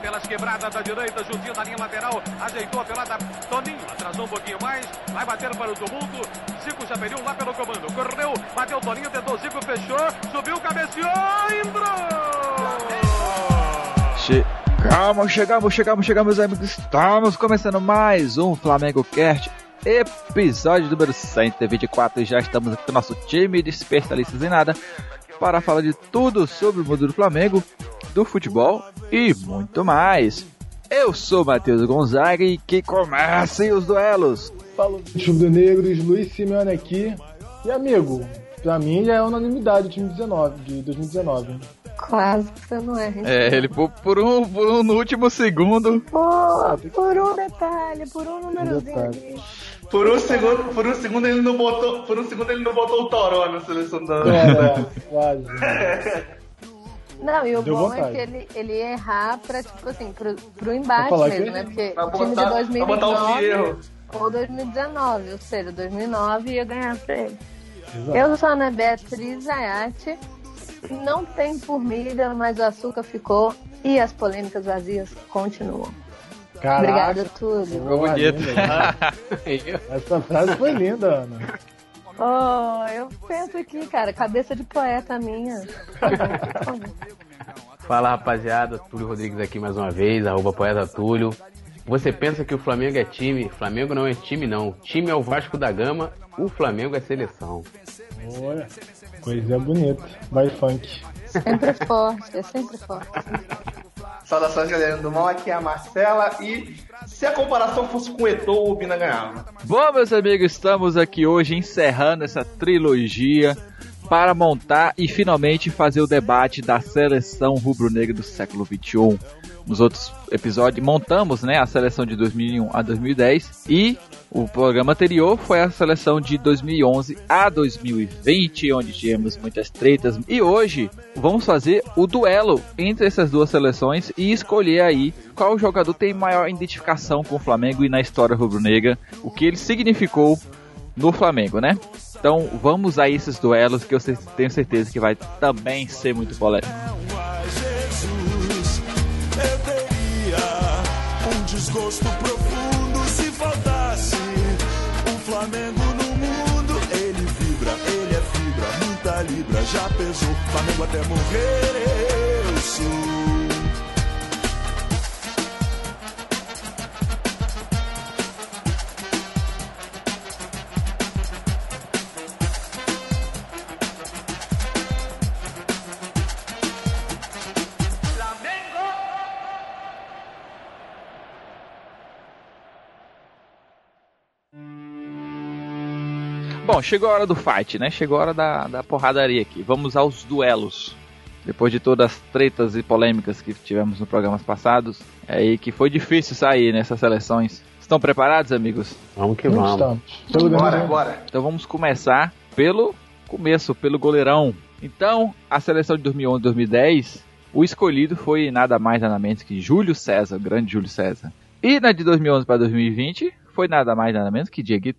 pelas quebradas da direita, juntinho da linha lateral, ajeitou a pelada, Toninho atrasou um pouquinho mais, vai bater para o tumulto, Zico já pediu lá pelo comando, correu, bateu Toninho, tentou Zico, fechou, subiu, cabeceou, entrou! Chegamos, chegamos, chegamos, chegamos, amigos. Estamos começando mais um Flamengo Cast, episódio número 124. E já estamos aqui com o nosso time de especialistas em nada para falar de tudo sobre o mundo do Flamengo, do futebol e muito mais. Eu sou Matheus Gonzaga e que comecem os duelos. Fala, Chuva Negros, Luiz Simeone aqui. E amigo, pra mim já é unanimidade o time 19, de 2019. Quase que você não é. É, ele por, por um, por um no último segundo. Pô, por um detalhe, por um númerozinho. Por um segundo, por um segundo ele não botou, por um segundo ele não botou o Toró na seleção da. É, quase. Não, e o Deu bom é vontade. que ele, ele ia errar pra, tipo assim, pro, pro embate mesmo, que- né? Porque Pra o time de botar, o 2019 Fierro. ou 2019, ou seja, 2009 ia ganhar pra ele. Exato. Eu sou a Ana Beatriz Ayati. Não tem formiga, mas o açúcar ficou e as polêmicas vazias continuam. Caraca, Obrigada, Túlio. Ficou bonito. Essa frase foi linda, Ana. Oh, eu penso aqui, cara, cabeça de poeta minha. Fala rapaziada, Túlio Rodrigues aqui mais uma vez, arroba poeta Túlio. Você pensa que o Flamengo é time? Flamengo não é time não. Time é o Vasco da Gama, o Flamengo é seleção. Olha, coisa bonita. Vai funk. Sempre forte, é sempre forte. Saudações, galera do mal. Aqui é a Marcela. E se a comparação fosse com o Eto'o, o Bina ganhava. Bom, meus amigos, estamos aqui hoje encerrando essa trilogia para montar e finalmente fazer o debate da seleção rubro-negra do século XXI. Nos outros episódios montamos, né, a seleção de 2001 a 2010 e o programa anterior foi a seleção de 2011 a 2020, onde tivemos muitas tretas. E hoje vamos fazer o duelo entre essas duas seleções e escolher aí qual jogador tem maior identificação com o Flamengo e na história rubro-negra, o que ele significou no Flamengo, né? Então vamos a esses duelos que eu tenho certeza que vai também ser muito polêmico. profundo se faltasse Flamengo no mundo. Ele vibra, ele é fibra, muita libra, já pesou. Flamengo até morrer, Bom, chegou a hora do fight, né? Chegou a hora da, da porradaria aqui. Vamos aos duelos. Depois de todas as tretas e polêmicas que tivemos nos programas passados, é aí que foi difícil sair nessas seleções. Estão preparados, amigos? Vamos que vamos. estamos. Pelo menos Bora, eu- bora. Então vamos começar pelo começo, pelo goleirão. Então, a seleção de 2011 e 2010, o escolhido foi nada mais nada menos que Júlio César, o grande Júlio César. E na de 2011 para 2020, foi nada mais nada menos que Diego,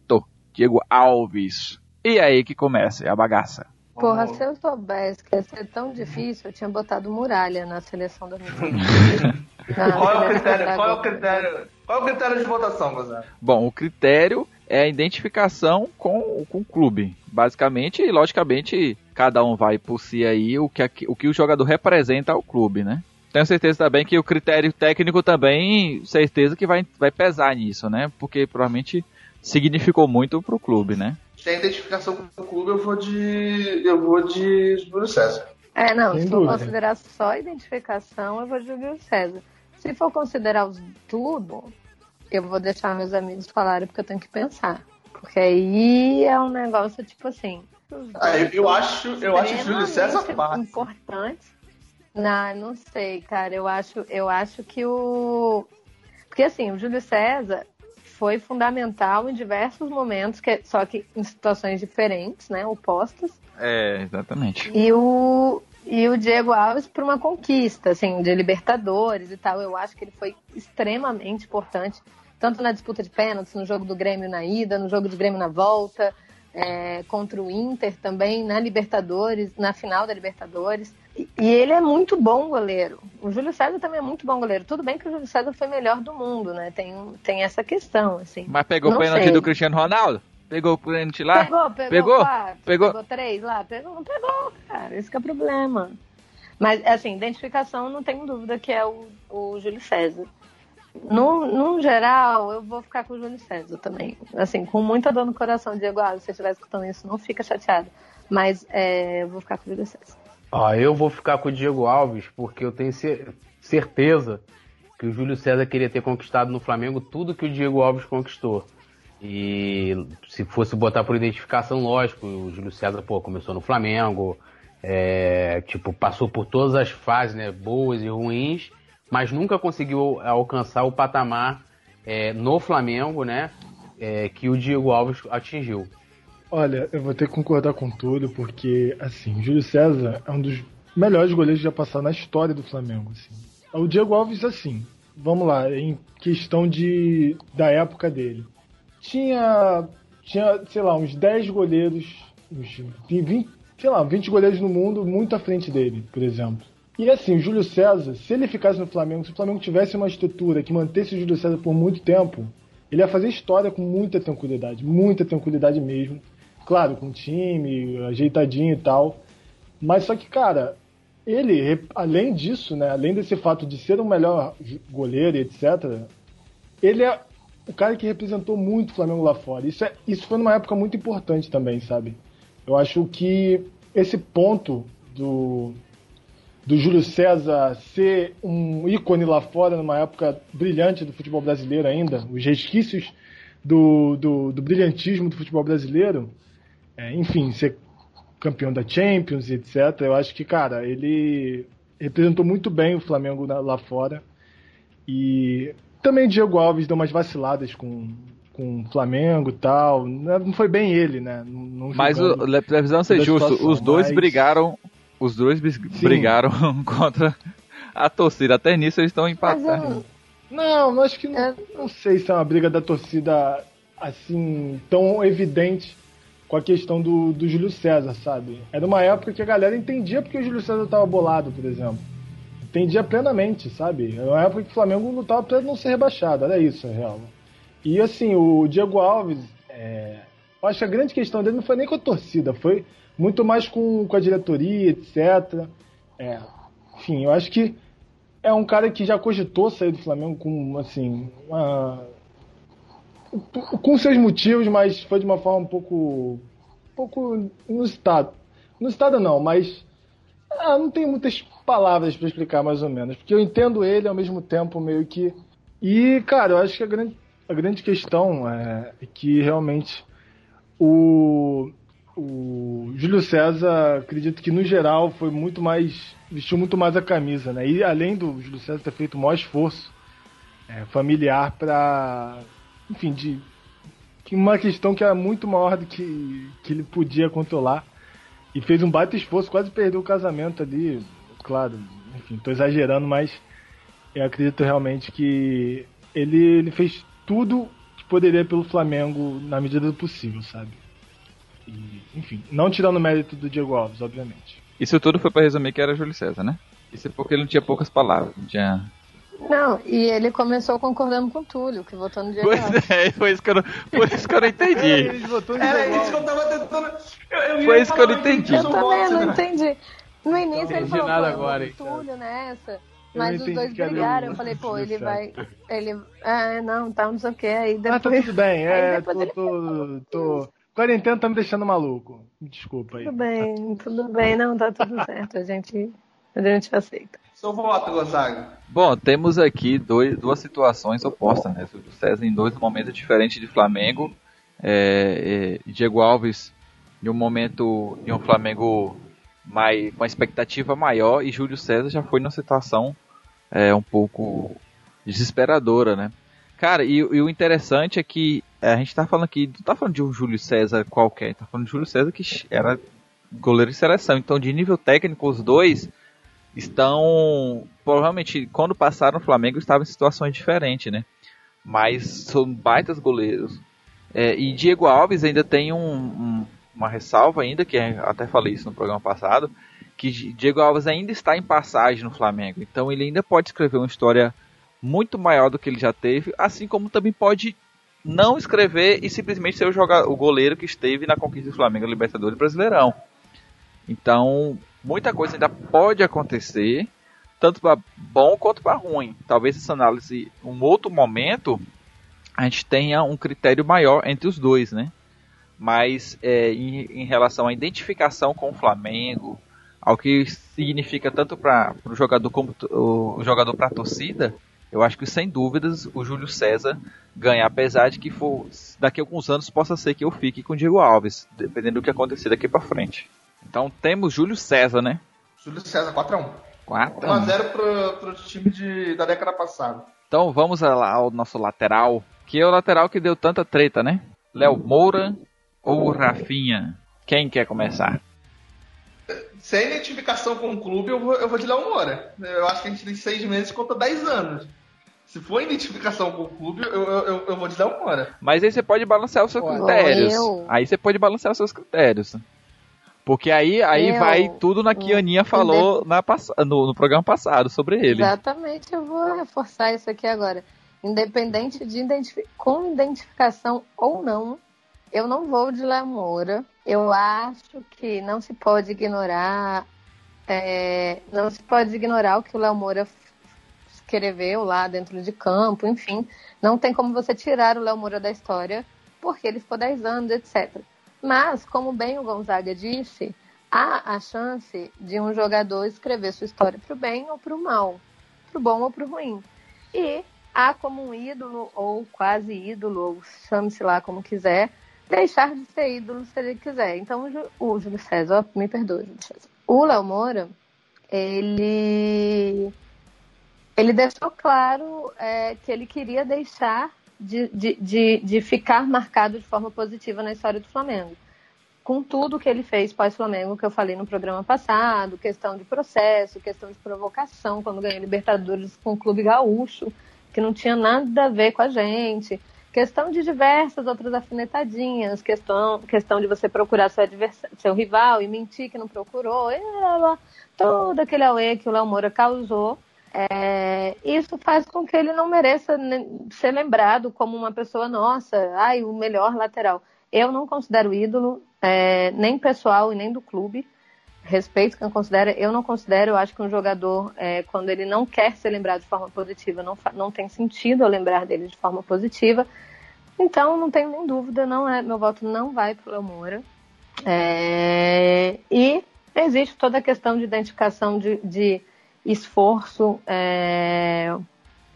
Diego Alves. E aí que começa a bagaça. Porra, se eu soubesse que ia ser tão difícil, eu tinha botado muralha na seleção 2020. Na Qual é o critério? da Qual é o critério? Qual é o critério de votação, Gonzalo? Bom, o critério é a identificação com, com o clube. Basicamente, e logicamente, cada um vai por si aí o que, o que o jogador representa ao clube, né? Tenho certeza também que o critério técnico também, certeza que vai, vai pesar nisso, né? Porque provavelmente significou muito pro clube, né? Se tem identificação com o clube, eu vou de. Eu vou de Júlio César. É, não, Sem se for dúvida. considerar só identificação, eu vou de Júlio César. Se for considerar os tudo, eu vou deixar meus amigos falarem porque eu tenho que pensar. Porque aí é um negócio tipo assim. Ah, eu, eu acho, eu acho Júlio César fácil. importantes. Não, não sei, cara. Eu acho, eu acho que o. Porque assim, o Júlio César foi fundamental em diversos momentos, que, só que em situações diferentes, né? Opostas. É, exatamente. E o, e o Diego Alves para uma conquista, assim, de Libertadores e tal. Eu acho que ele foi extremamente importante, tanto na disputa de pênaltis, no jogo do Grêmio na ida, no jogo de Grêmio na volta, é, contra o Inter também, na Libertadores, na final da Libertadores. E ele é muito bom goleiro. O Júlio César também é muito bom goleiro. Tudo bem que o Júlio César foi melhor do mundo, né? Tem, tem essa questão, assim. Mas pegou o pênalti sei. do Cristiano Ronaldo? Pegou o pênalti lá? Pegou, pegou, Pegou? quatro, Pegou? pegou três lá, pegou, não pegou, cara. Esse que é o problema. Mas, assim, identificação, não tenho dúvida que é o, o Júlio César. No, no geral, eu vou ficar com o Júlio César também. Assim, com muita dor no coração, Diego Alves, se você estiver escutando isso, não fica chateado. Mas é, eu vou ficar com o Júlio César. Ó, eu vou ficar com o Diego Alves porque eu tenho cer- certeza que o Júlio César queria ter conquistado no Flamengo tudo que o Diego Alves conquistou. E se fosse botar por identificação, lógico, o Júlio César, pô, começou no Flamengo, é, tipo, passou por todas as fases, né, boas e ruins, mas nunca conseguiu alcançar o patamar é, no Flamengo, né, é, que o Diego Alves atingiu. Olha, eu vou ter que concordar com tudo, porque, assim, Júlio César é um dos melhores goleiros já passaram na história do Flamengo, assim. O Diego Alves, assim, vamos lá, em questão de da época dele. Tinha, tinha sei lá, uns 10 goleiros, uns 20, sei lá, 20 goleiros no mundo muito à frente dele, por exemplo. E assim, o Júlio César, se ele ficasse no Flamengo, se o Flamengo tivesse uma estrutura que mantesse o Júlio César por muito tempo, ele ia fazer história com muita tranquilidade, muita tranquilidade mesmo. Claro, com time, ajeitadinho e tal. Mas só que, cara, ele, além disso, né, além desse fato de ser o melhor goleiro e etc., ele é o cara que representou muito o Flamengo lá fora. Isso, é, isso foi numa época muito importante também, sabe? Eu acho que esse ponto do, do Júlio César ser um ícone lá fora, numa época brilhante do futebol brasileiro ainda, os resquícios do, do, do brilhantismo do futebol brasileiro, é, enfim, ser campeão da Champions e etc. Eu acho que, cara, ele representou muito bem o Flamengo na- lá fora. E também Diego Alves deu umas vaciladas com, com o Flamengo e tal. Não foi bem ele, né? Não- não Mas o, precisamos ser toda a justo, os dois mas- brigaram, os dois brigaram contra a torcida. Até nisso eles estão empatados. eu, Não, acho que não, É. não sei se é uma briga da torcida assim tão evidente com a questão do, do Júlio César, sabe? Era uma época que a galera entendia porque o Júlio César estava bolado, por exemplo. Entendia plenamente, sabe? Era uma época que o Flamengo lutava para não ser rebaixado, era isso, a real. E assim, o Diego Alves, é, eu acho que a grande questão dele não foi nem com a torcida, foi muito mais com, com a diretoria, etc. É, enfim, eu acho que é um cara que já cogitou sair do Flamengo com, assim, uma... com seus motivos, mas foi de uma forma um pouco, um pouco inusitada. Inusitada não, mas ah, não tem muitas palavras para explicar mais ou menos, porque eu entendo ele ao mesmo tempo meio que e cara, eu acho que a grande, a grande questão é que realmente o o Júlio César, acredito que no geral foi muito mais. vestiu muito mais a camisa, né? E além do Júlio César ter feito o maior esforço é, familiar para. Enfim, de. Uma questão que era muito maior do que, que ele podia controlar. E fez um baita esforço, quase perdeu o casamento ali. Claro, enfim, tô exagerando, mas eu acredito realmente que ele, ele fez tudo que poderia pelo Flamengo na medida do possível, sabe? E, enfim, não tirando o mérito do Diego Alves, obviamente. Isso tudo foi pra resumir que era Júlio César, né? Isso é porque ele não tinha poucas palavras. Não tinha... não, e ele começou concordando com o Túlio, que votou no Alves. Pois é, foi isso que eu não, foi isso que eu não entendi. No Era isso que eu tava tentando. Eu, eu Foi isso que eu não entendi. Eu também não né? entendi. No início ele entendi falou, nada agora, com hein, Túlio nessa. Mas não os dois brigaram. o- Eu falei, pô, ele vai. Ele. Ah, não, tá, não sei o que. Aí Ah, tá depois. tudo bem. É, depois tô, ele- tô, tô. Quarentena tá me deixando maluco. Desculpa aí. Tudo bem, tudo bem, não, tá tudo certo. A gente, a gente aceita. Seu voto, Gonzaga. Bom, temos aqui dois, duas situações opostas, né? Júlio César em dois momentos diferentes de Flamengo. É, é, Diego Alves em um momento de um Flamengo mais, com uma expectativa maior e Júlio César já foi numa situação é, um pouco desesperadora, né? Cara, e, e o interessante é que é, a gente tá falando aqui, não tá falando de um Júlio César qualquer, tá falando de Júlio César que era goleiro de seleção. Então, de nível técnico, os dois estão provavelmente quando passaram no Flamengo estavam em situações diferentes, né? Mas são baitas goleiros. É, e Diego Alves ainda tem um, um- uma ressalva ainda que até falei isso no programa passado, que Diego Alves ainda está em passagem no Flamengo, então ele ainda pode escrever uma história muito maior do que ele já teve, assim como também pode não escrever e simplesmente ser o, jogador, o goleiro que esteve na conquista do Flamengo Libertadores Brasileirão. Então, muita coisa ainda pode acontecer, tanto para bom quanto para ruim. Talvez essa análise, um outro momento, a gente tenha um critério maior entre os dois, né? Mas é, em, em, relação à identificação com o Flamengo, ao que significa tanto para o jogador como o jogador para a torcida, eu acho que sem dúvidas o Júlio César ganha, apesar de que for, daqui a alguns anos possa ser que eu fique com o Diego Alves, dependendo do que acontecer daqui para frente. Então temos Júlio César, né? Júlio César, 4x1. 4 1x0 pro, pro time de, da década passada. Então vamos ao nosso lateral, que é o lateral que deu tanta treta, né? Léo Moura ou Rafinha? Quem quer começar? Sem identificação com o clube, eu vou, eu vou de Léo Moura. Eu acho que a gente tem seis meses conta 10 anos. Se for identificação com o clube, eu, eu, eu vou de Léo Moura. Mas aí você pode balancear os seus critérios. Eu... Aí você pode balancear os seus critérios. Porque aí, aí eu, vai tudo na que a Aninha falou na, no, no, programa passado sobre ele. Exatamente, eu vou reforçar isso aqui agora. Independente de identifi com identificação ou não, eu não vou de Léo Moura. Eu acho que não se pode ignorar. É, não se pode ignorar o que o Léo Moura escreveu lá dentro de campo, enfim. Não tem como você tirar o Léo Moura da história, porque ele ficou 10 anos, etc. Mas, como bem o Gonzaga disse, há a chance de um jogador escrever sua história para o bem ou para o mal, para o bom ou para o ruim. E há como um ídolo, ou quase ídolo, ou chame-se lá como quiser, deixar de ser ídolo se ele quiser. Então, o Júlio César, me perdoe, Júlio César. O Léo Moura, ele ele deixou claro é, que ele queria deixar de, de, de, de, ficar marcado de forma positiva na história do Flamengo. Com tudo que ele fez pós-Flamengo, que eu falei no programa passado, questão de processo, questão de provocação, quando ganhou Libertadores com o Clube Gaúcho, que não tinha nada a ver com a gente, questão de diversas outras afinetadinhas, questão, questão de você procurar seu, seu rival e mentir que não procurou, e todo aquele auê que o Léo Moura causou é, isso faz com que ele não mereça ser lembrado como uma pessoa nossa, ai, o melhor lateral. Eu não considero ídolo, é, nem pessoal e nem do clube. Respeito quem considera, eu não considero, eu acho que um jogador, é, quando ele não quer ser lembrado de forma positiva, não, não tem sentido eu lembrar dele de forma positiva. Então, não tenho nem dúvida, não é, meu voto não vai para o Moura. É, e existe toda a questão de identificação de, de esforço. É...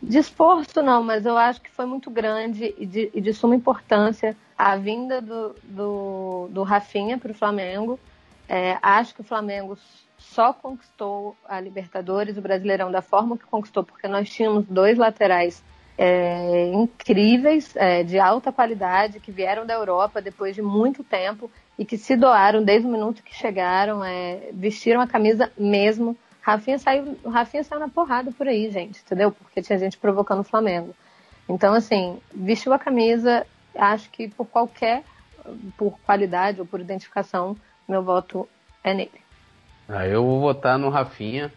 De esforço não, mas eu acho que foi muito grande e de, e de suma importância a vinda do, do, do Rafinha para o Flamengo. É, acho que o Flamengo só conquistou a Libertadores, o Brasileirão da forma que conquistou, porque nós tínhamos dois laterais é, incríveis, é, de alta qualidade, que vieram da Europa depois de muito tempo e que se doaram desde o minuto que chegaram, é, vestiram a camisa mesmo Rafinha saiu, Rafinha saiu na porrada por aí, gente, entendeu? Porque tinha gente provocando o Flamengo. Então, assim, vestiu a camisa, acho que por qualquer, por qualidade ou por identificação, meu voto é nele. Ah, eu vou votar no Rafinha.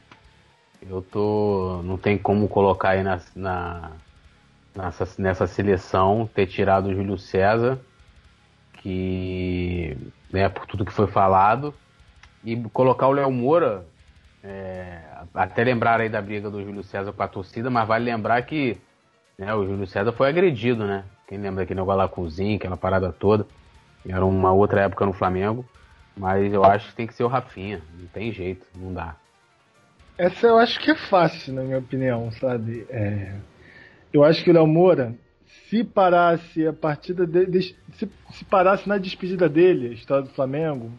Eu tô. Não tem como colocar aí na, na, nessa, nessa seleção, ter tirado o Júlio César, que. Né, por tudo que foi falado. E colocar o Léo Moura, é, até lembrar aí da briga do Júlio César com a torcida, mas vale lembrar que né, o Júlio César foi agredido, né? Quem lembra daquele negócio lá com Zinho, aquela parada toda. Era uma outra época no Flamengo. Mas eu acho que tem que ser o Rafinha. Não tem jeito, não dá. Essa eu acho que é fácil, na minha opinião, sabe? É... Eu acho que o Léo Moura, se parasse a partida se, se parasse na despedida dele, a história do Flamengo,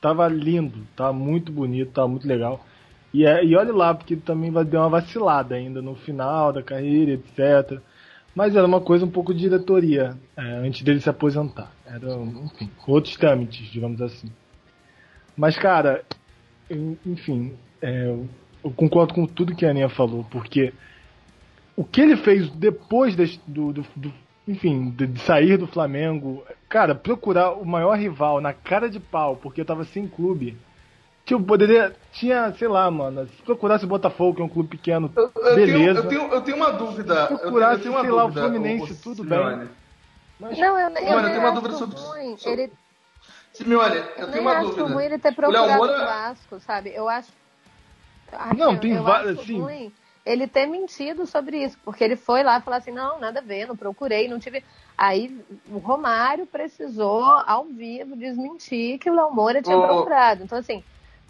tava lindo, tava muito bonito, tava muito legal. E, é, e olha lá, porque também vai dar uma vacilada ainda no final da carreira, etc. Mas era uma coisa um pouco de diretoria, é, antes dele se aposentar. Era, enfim, outros trâmites, digamos assim. Mas, cara, enfim, é, eu concordo com tudo que a Aninha falou, porque o que ele fez depois de, do, do, do, enfim, de, de, sair do Flamengo, cara, procurar o maior rival na cara de pau, porque eu tava sem clube, Tipo, poderia. Tinha, sei lá, mano. Se procurasse o Botafogo, que é um clube pequeno, Eu, eu beleza. Tenho, eu, tenho, eu tenho uma dúvida. Eu tenho, eu procurasse, tenho uma sei lá, o Fluminense, ô, tudo bem. Mas, Não, eu, eu, Mano, eu tenho uma acho dúvida sobre- ruim. sobre- Ele Simeone, eu nem tenho uma acho dúvida. ruim ele ter O procurado Moura- o Vasco, sabe? Eu acho. Ai, Não, eu- tem eu várias, acho sim. ruim ele ter mentido sobre isso, porque ele foi lá e falou assim: não, nada a ver, não procurei, não tive. Aí o Romário precisou, ao vivo, desmentir que o Léo Moura tinha ô. procurado. Então, assim,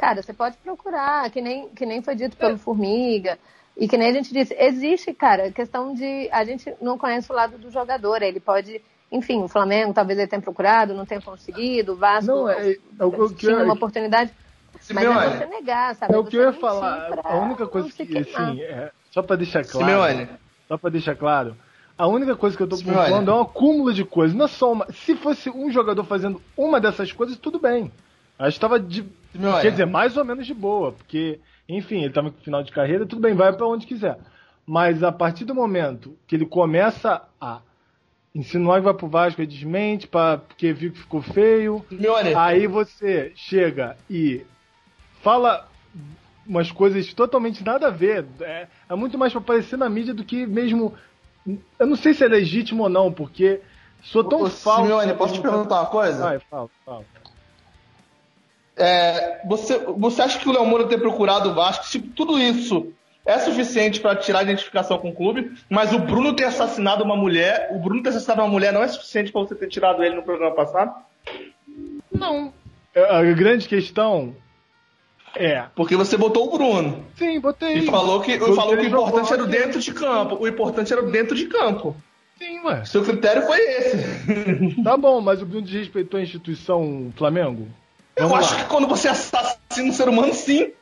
cara, você pode procurar, que nem, que nem foi dito pelo Formiga. E que nem a gente disse, existe, cara, questão de. A gente não conhece o lado do jogador. Ele pode. Enfim, o Flamengo talvez ele tenha procurado, não tenha conseguido, o Vasco Não, é- é o que tinha eu- uma oportunidade. Mas é Simeone, você negar, sabe? é o que eu ia falar. A única coisa que, queimar. assim, é, só pra deixar claro. Simeone. Só pra deixar claro. A única coisa que eu tô falando é um acúmulo de coisas. Não é só uma. Se fosse um jogador fazendo uma dessas coisas, tudo bem. Acho que tava de. Quer dizer, mais ou menos de boa. Porque, enfim, ele tava no final de carreira, tudo bem, vai pra onde quiser. Mas a partir do momento que ele começa a insinuar que vai pro Vasco, ele desmente, pra, porque viu que ficou feio. Simeone, Aí você chega e fala umas coisas totalmente nada a ver. É, é muito mais pra aparecer na mídia do que mesmo. Eu não sei se é legítimo ou não, porque sou tão Ô, falso. Simeone, posso te perguntar uma coisa? Vai, fala, fala. É, você, você acha que o Léo Moura ter procurado o Vasco, se tudo isso é suficiente pra tirar a identificação com o clube, mas o Bruno ter assassinado uma mulher, o Bruno ter assassinado uma mulher não é suficiente pra você ter tirado ele no programa passado? Não. É, A grande questão é. Porque você botou o Bruno. Sim, botei. E falou que, Porque falou que o importante era o dentro de campo. O importante era o dentro de campo. Sim, ué. Seu critério foi esse. Tá bom, mas o Bruno desrespeitou a instituição Flamengo? Eu Vamos acho lá. que quando você assassina um ser humano, sim.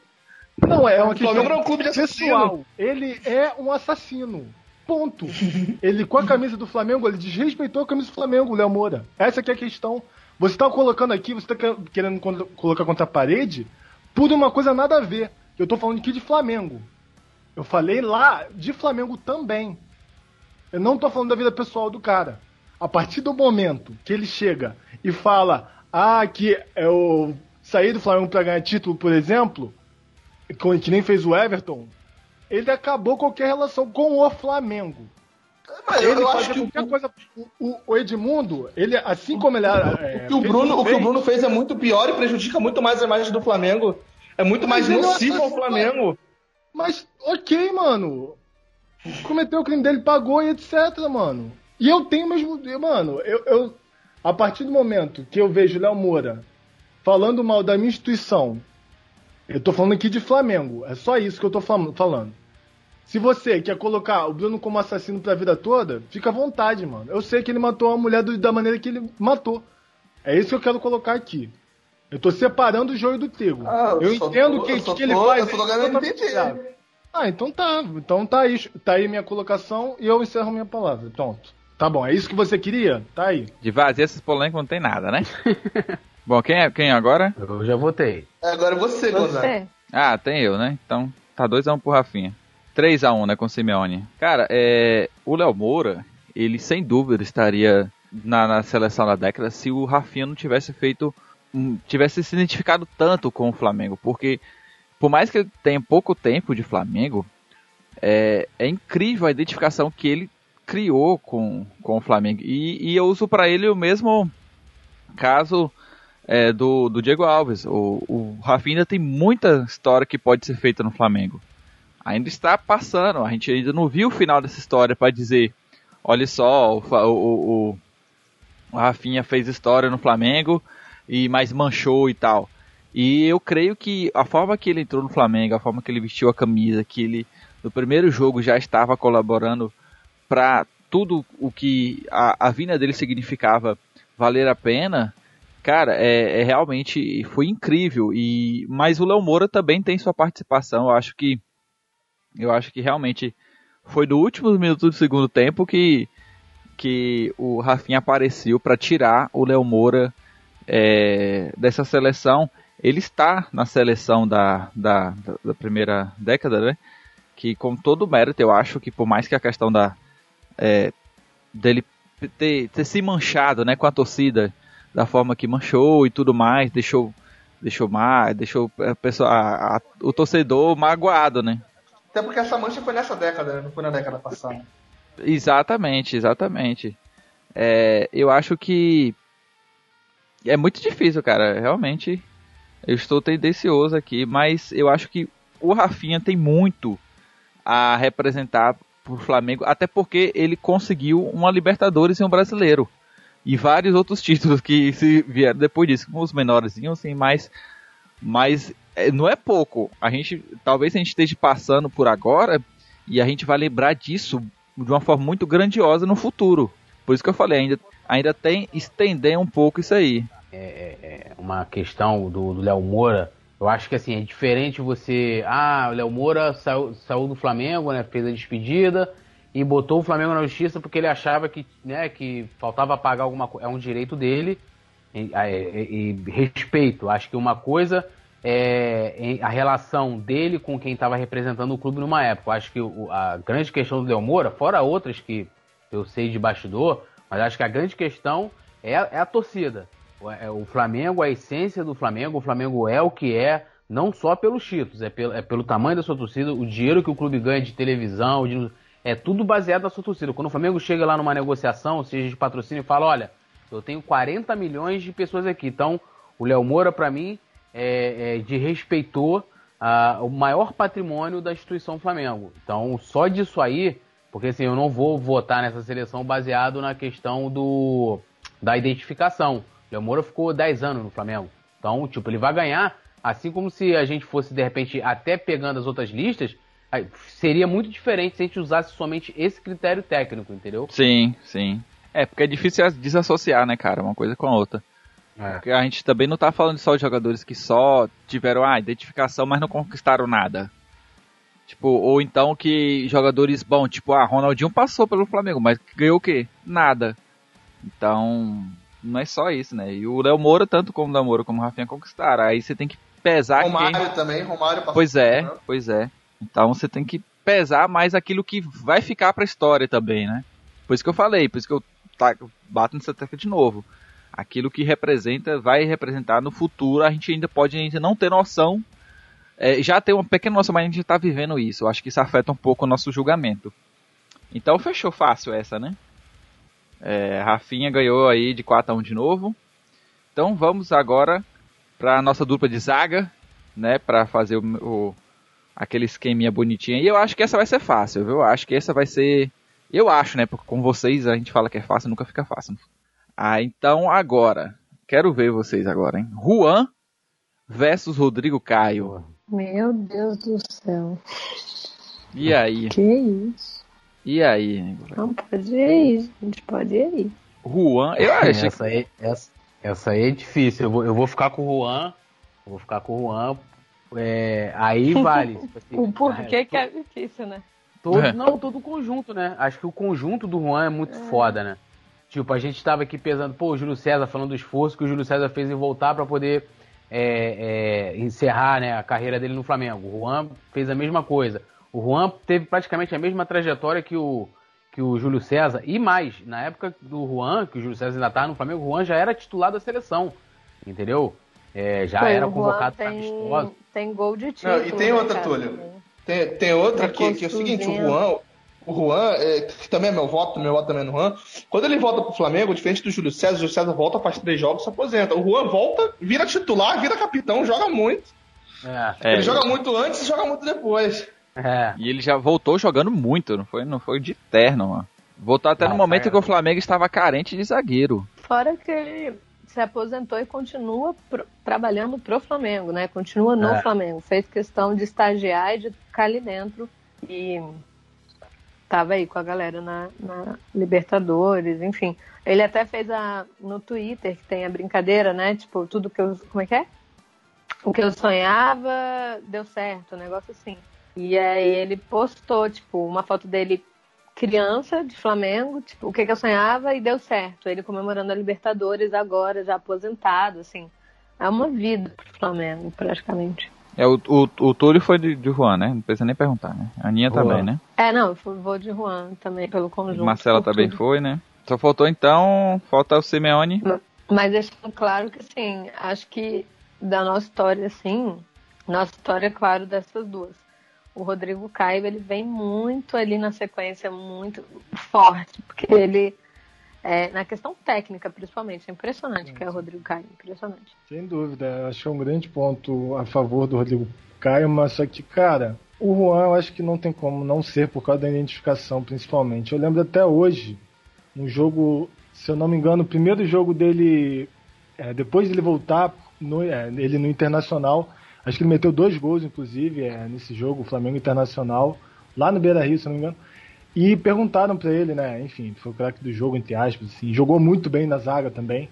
Não, é uma questão é um clube de assassino. pessoal. Ele é um assassino. Ponto. Ele, com a camisa do Flamengo, ele desrespeitou a camisa do Flamengo, Léo Moura. Essa que é a questão. Você tá colocando aqui, você tá que- querendo colocar contra a parede por uma coisa nada a ver. Eu tô falando aqui de Flamengo. Eu falei lá de Flamengo também. Eu não tô falando da vida pessoal do cara. A partir do momento que ele chega e fala, ah, que eu saí do Flamengo pra ganhar título, por exemplo, que nem fez o Everton, ele acabou qualquer relação com o Flamengo. Mas eu, ele eu acho que o, qualquer coisa. O, o- o Edmundo, ele, assim como ele era. é, o que o fez Bruno, o que o fez, Bruno fez é muito pior e prejudica muito mais a imagem do Flamengo. É muito mais Mas é nocivo ao assassino. Flamengo. Mas, ok, mano. Cometeu o crime dele, pagou e etc, mano. E eu tenho mesmo. Mano, eu, eu. A partir do momento que eu vejo o Léo Moura falando mal da minha instituição, eu tô falando aqui de Flamengo. É só isso que eu tô falando. Se você quer colocar o Bruno como assassino pra vida toda, fica à vontade, mano. Eu sei que ele matou a mulher do- da maneira que ele matou. É isso que eu quero colocar aqui. Eu tô separando o joio do trigo. Ah, eu eu entendo tô- que, eu que ele tô- faz. eu tô é. Ah, então tá. Então tá aí, tá aí minha colocação e eu encerro minha palavra. Pronto. Tá bom, é isso que você queria? Tá aí. De vazia essas polêmicas não tem nada, né? Bom, quem é quem agora? Eu já votei. Agora você, Gonzaga. Você. Ah, tem eu, né? Então tá 2x1 pro Rafinha. 3x1, né, com o Simeone. Cara, é, o Léo Moura, ele sem dúvida estaria na, na seleção da década se o Rafinha não tivesse feito. um- tivesse se identificado tanto com o Flamengo. Porque, por mais que ele tenha pouco tempo de Flamengo, é, é incrível a identificação que ele criou com, com o Flamengo. E, e eu uso para ele o mesmo caso é, do, do Diego Alves. O, o Rafinha tem muita história que pode ser feita no Flamengo. Ainda está passando, a gente ainda não viu o final dessa história para dizer: olha só, o, o, o, o Rafinha fez história no Flamengo e mais manchou e tal. E eu creio que a forma que ele entrou no Flamengo, a forma que ele vestiu a camisa, que ele no primeiro jogo já estava colaborando para tudo o que a, a vinda dele significava valer a pena, cara, é, é realmente foi incrível. E mas o Léo Moura também tem sua participação. Eu acho que eu acho que realmente foi no último minuto do segundo tempo que que o Rafinha apareceu para tirar o Léo Moura é, dessa seleção. Ele está na seleção da, da, da- primeira década, né? Que com todo o mérito, eu acho que por mais que a questão da é, dele ter, ter se manchado, né, com a torcida da forma que manchou e tudo mais, deixou deixou má, deixou a pessoa, a- a- o torcedor magoado, né? Até porque essa mancha foi nessa década, né? não foi na década passada. Exatamente, exatamente. É, eu acho que é muito difícil, cara. Realmente, eu estou tendencioso aqui, mas eu acho que o Rafinha tem muito a representar pro Flamengo, até porque ele conseguiu uma Libertadores e um Brasileiro. E vários outros títulos que se vieram depois disso, com os menorzinhos, assim, mas, mas é, não é pouco. A gente, talvez a gente esteja passando por agora e a gente vai lembrar disso de uma forma muito grandiosa no futuro. Por isso que eu falei, ainda, ainda tem estender um pouco isso aí. é uma questão do Léo Moura. Eu acho que assim, é diferente você. Ah, o Léo Moura saiu, saiu do Flamengo, né? Fez a despedida e botou o Flamengo na justiça porque ele achava que, né, que faltava pagar alguma coisa. É um direito dele. E, e- e respeito. Acho que uma coisa é em- a relação dele com quem estava representando o clube numa época. Acho que o- a grande questão do Léo Moura, fora outras que eu sei de bastidor, mas acho que a grande questão é, é a torcida. O, é o Flamengo, a essência do Flamengo, o Flamengo é o que é, não só pelos títulos, é pelo, é pelo tamanho da sua torcida, o dinheiro que o clube ganha de televisão, de- é tudo baseado na sua torcida. Quando o Flamengo chega lá numa negociação, seja de patrocínio, e fala, olha, eu tenho 40 milhões de pessoas aqui, então o Léo Moura, para mim, é, é de respeitou ah, o maior patrimônio da instituição Flamengo. Então, só disso aí, porque assim, eu não vou votar nessa seleção baseado na questão do da identificação. O Léo Moura ficou 10 anos no Flamengo. Então, tipo, ele vai ganhar, assim como se a gente fosse, de repente, até pegando as outras listas, seria muito diferente se a gente usasse somente esse critério técnico, entendeu? Sim, sim. É, porque é difícil desassociar, né, cara, uma coisa com a outra. Porque a gente também não tá falando só de jogadores que só tiveram a identificação, mas não conquistaram nada. Tipo, ou então que jogadores, bom, tipo, ah, Ronaldinho passou pelo Flamengo, mas ganhou o quê? Nada. Então, não é só isso, né? E o Léo Moura, tanto como o Léo Moura como o Rafinha conquistaram. Aí você tem que pesar quem... Romário também, Romário passou. Pois é, né? pois é. Então você tem que pesar mais aquilo que vai ficar pra história também, né? Por isso que eu falei, por isso que eu tá, bato nessa tecla de novo. Aquilo que representa, vai representar no futuro, a gente ainda pode ainda não ter noção. é, já tem uma pequena noção, mas a gente tá vivendo isso. Eu acho que isso afeta um pouco o nosso julgamento. Então fechou fácil essa, né? É, Rafinha ganhou aí de 4 a 1 de novo. Então vamos agora pra nossa dupla de zaga, né? Pra fazer o, o- aquele esqueminha bonitinho. E eu acho que essa vai ser fácil, viu? Eu acho que essa vai ser. Eu acho, né? Porque com vocês a gente fala que é fácil, nunca fica fácil. Ah, então agora. Quero ver vocês agora, hein? Juan versus Rodrigo Caio. Meu Deus do céu. E aí? Que isso? E aí? Não pode ir aí, gente. Pode ir aí. Juan, eu acho essa, aí, essa, essa aí é difícil. Eu vou, eu vou ficar com o Juan. eu Vou ficar com o Juan. É, aí vale. tipo assim, O porquê que é difícil, né? Todo, É. Não, todo o conjunto, né? Acho que o conjunto do Juan é muito foda, né? Tipo, a gente tava aqui pesando, pô, o Júlio César falando do esforço que o Júlio César fez em voltar pra poder é, é, encerrar né, a carreira dele no Flamengo. O Juan fez a mesma coisa. O Juan teve praticamente a mesma trajetória que o, que o Júlio César. E mais, na época do Juan, que o Júlio César ainda tava no Flamengo, o Juan já era titular da seleção. Entendeu? É, já era convocado para tem, amistoso. tem gol de título. Não, e tem né, outra, cara, Túlio. Tem, tem outra Tá que, que é o seguinte, o. Juan, o Juan, é, que também é meu voto, meu voto também é no Juan, quando ele volta pro Flamengo, diferente do Júlio César, o Júlio César volta, faz três jogos, se aposenta. O Juan volta, vira titular, vira capitão, joga muito. É, É, ele joga muito antes e joga muito depois. É. E ele já voltou jogando muito, não foi, não foi de terno, mano. Voltou até Não, no momento foi- que o Flamengo estava carente de zagueiro. Fora que ele se aposentou e continua pro- trabalhando pro Flamengo, né? Continua no É. Flamengo. Fez questão de estagiar e de ficar ali dentro. E tava aí com a galera na, na Libertadores, enfim. Ele até fez a, no Twitter, que tem a brincadeira, né? Tipo, tudo que eu. Como é que é? O que eu sonhava deu certo, um negócio assim. E aí ele postou, tipo, uma foto dele criança de Flamengo, tipo, o que, que eu sonhava e deu certo. Ele comemorando a Libertadores agora, já aposentado, assim. É uma vida pro Flamengo, praticamente. É, o, o, o Túlio foi de, de Juan, né? Não precisa nem perguntar, né? A Aninha Juan. também, né? É, não, eu fui- vou de Juan também, pelo conjunto. Marcela também tudo. foi, né? Só faltou então, falta o Simeone. Mas deixando claro que, assim, acho que da nossa história, assim, nossa história, claro, dessas duas. O Rodrigo Caio, ele vem muito ali na sequência, muito forte, porque ele, é, na questão técnica, principalmente, é impressionante que é o Rodrigo Caio, impressionante. Sem dúvida, acho que é um grande ponto a favor do Rodrigo Caio, mas só que, cara, o Juan eu acho que não tem como não ser por causa da identificação, principalmente. Eu lembro até hoje, um jogo, se eu não me engano, o primeiro jogo dele, é, depois de ele voltar, no, é, ele no Internacional, acho que ele meteu dois gols, inclusive, é, nesse jogo, o Flamengo Internacional, lá no Beira Rio, se não me engano. E perguntaram para ele, né? Enfim, foi o craque do jogo, entre aspas, assim, jogou muito bem na zaga também.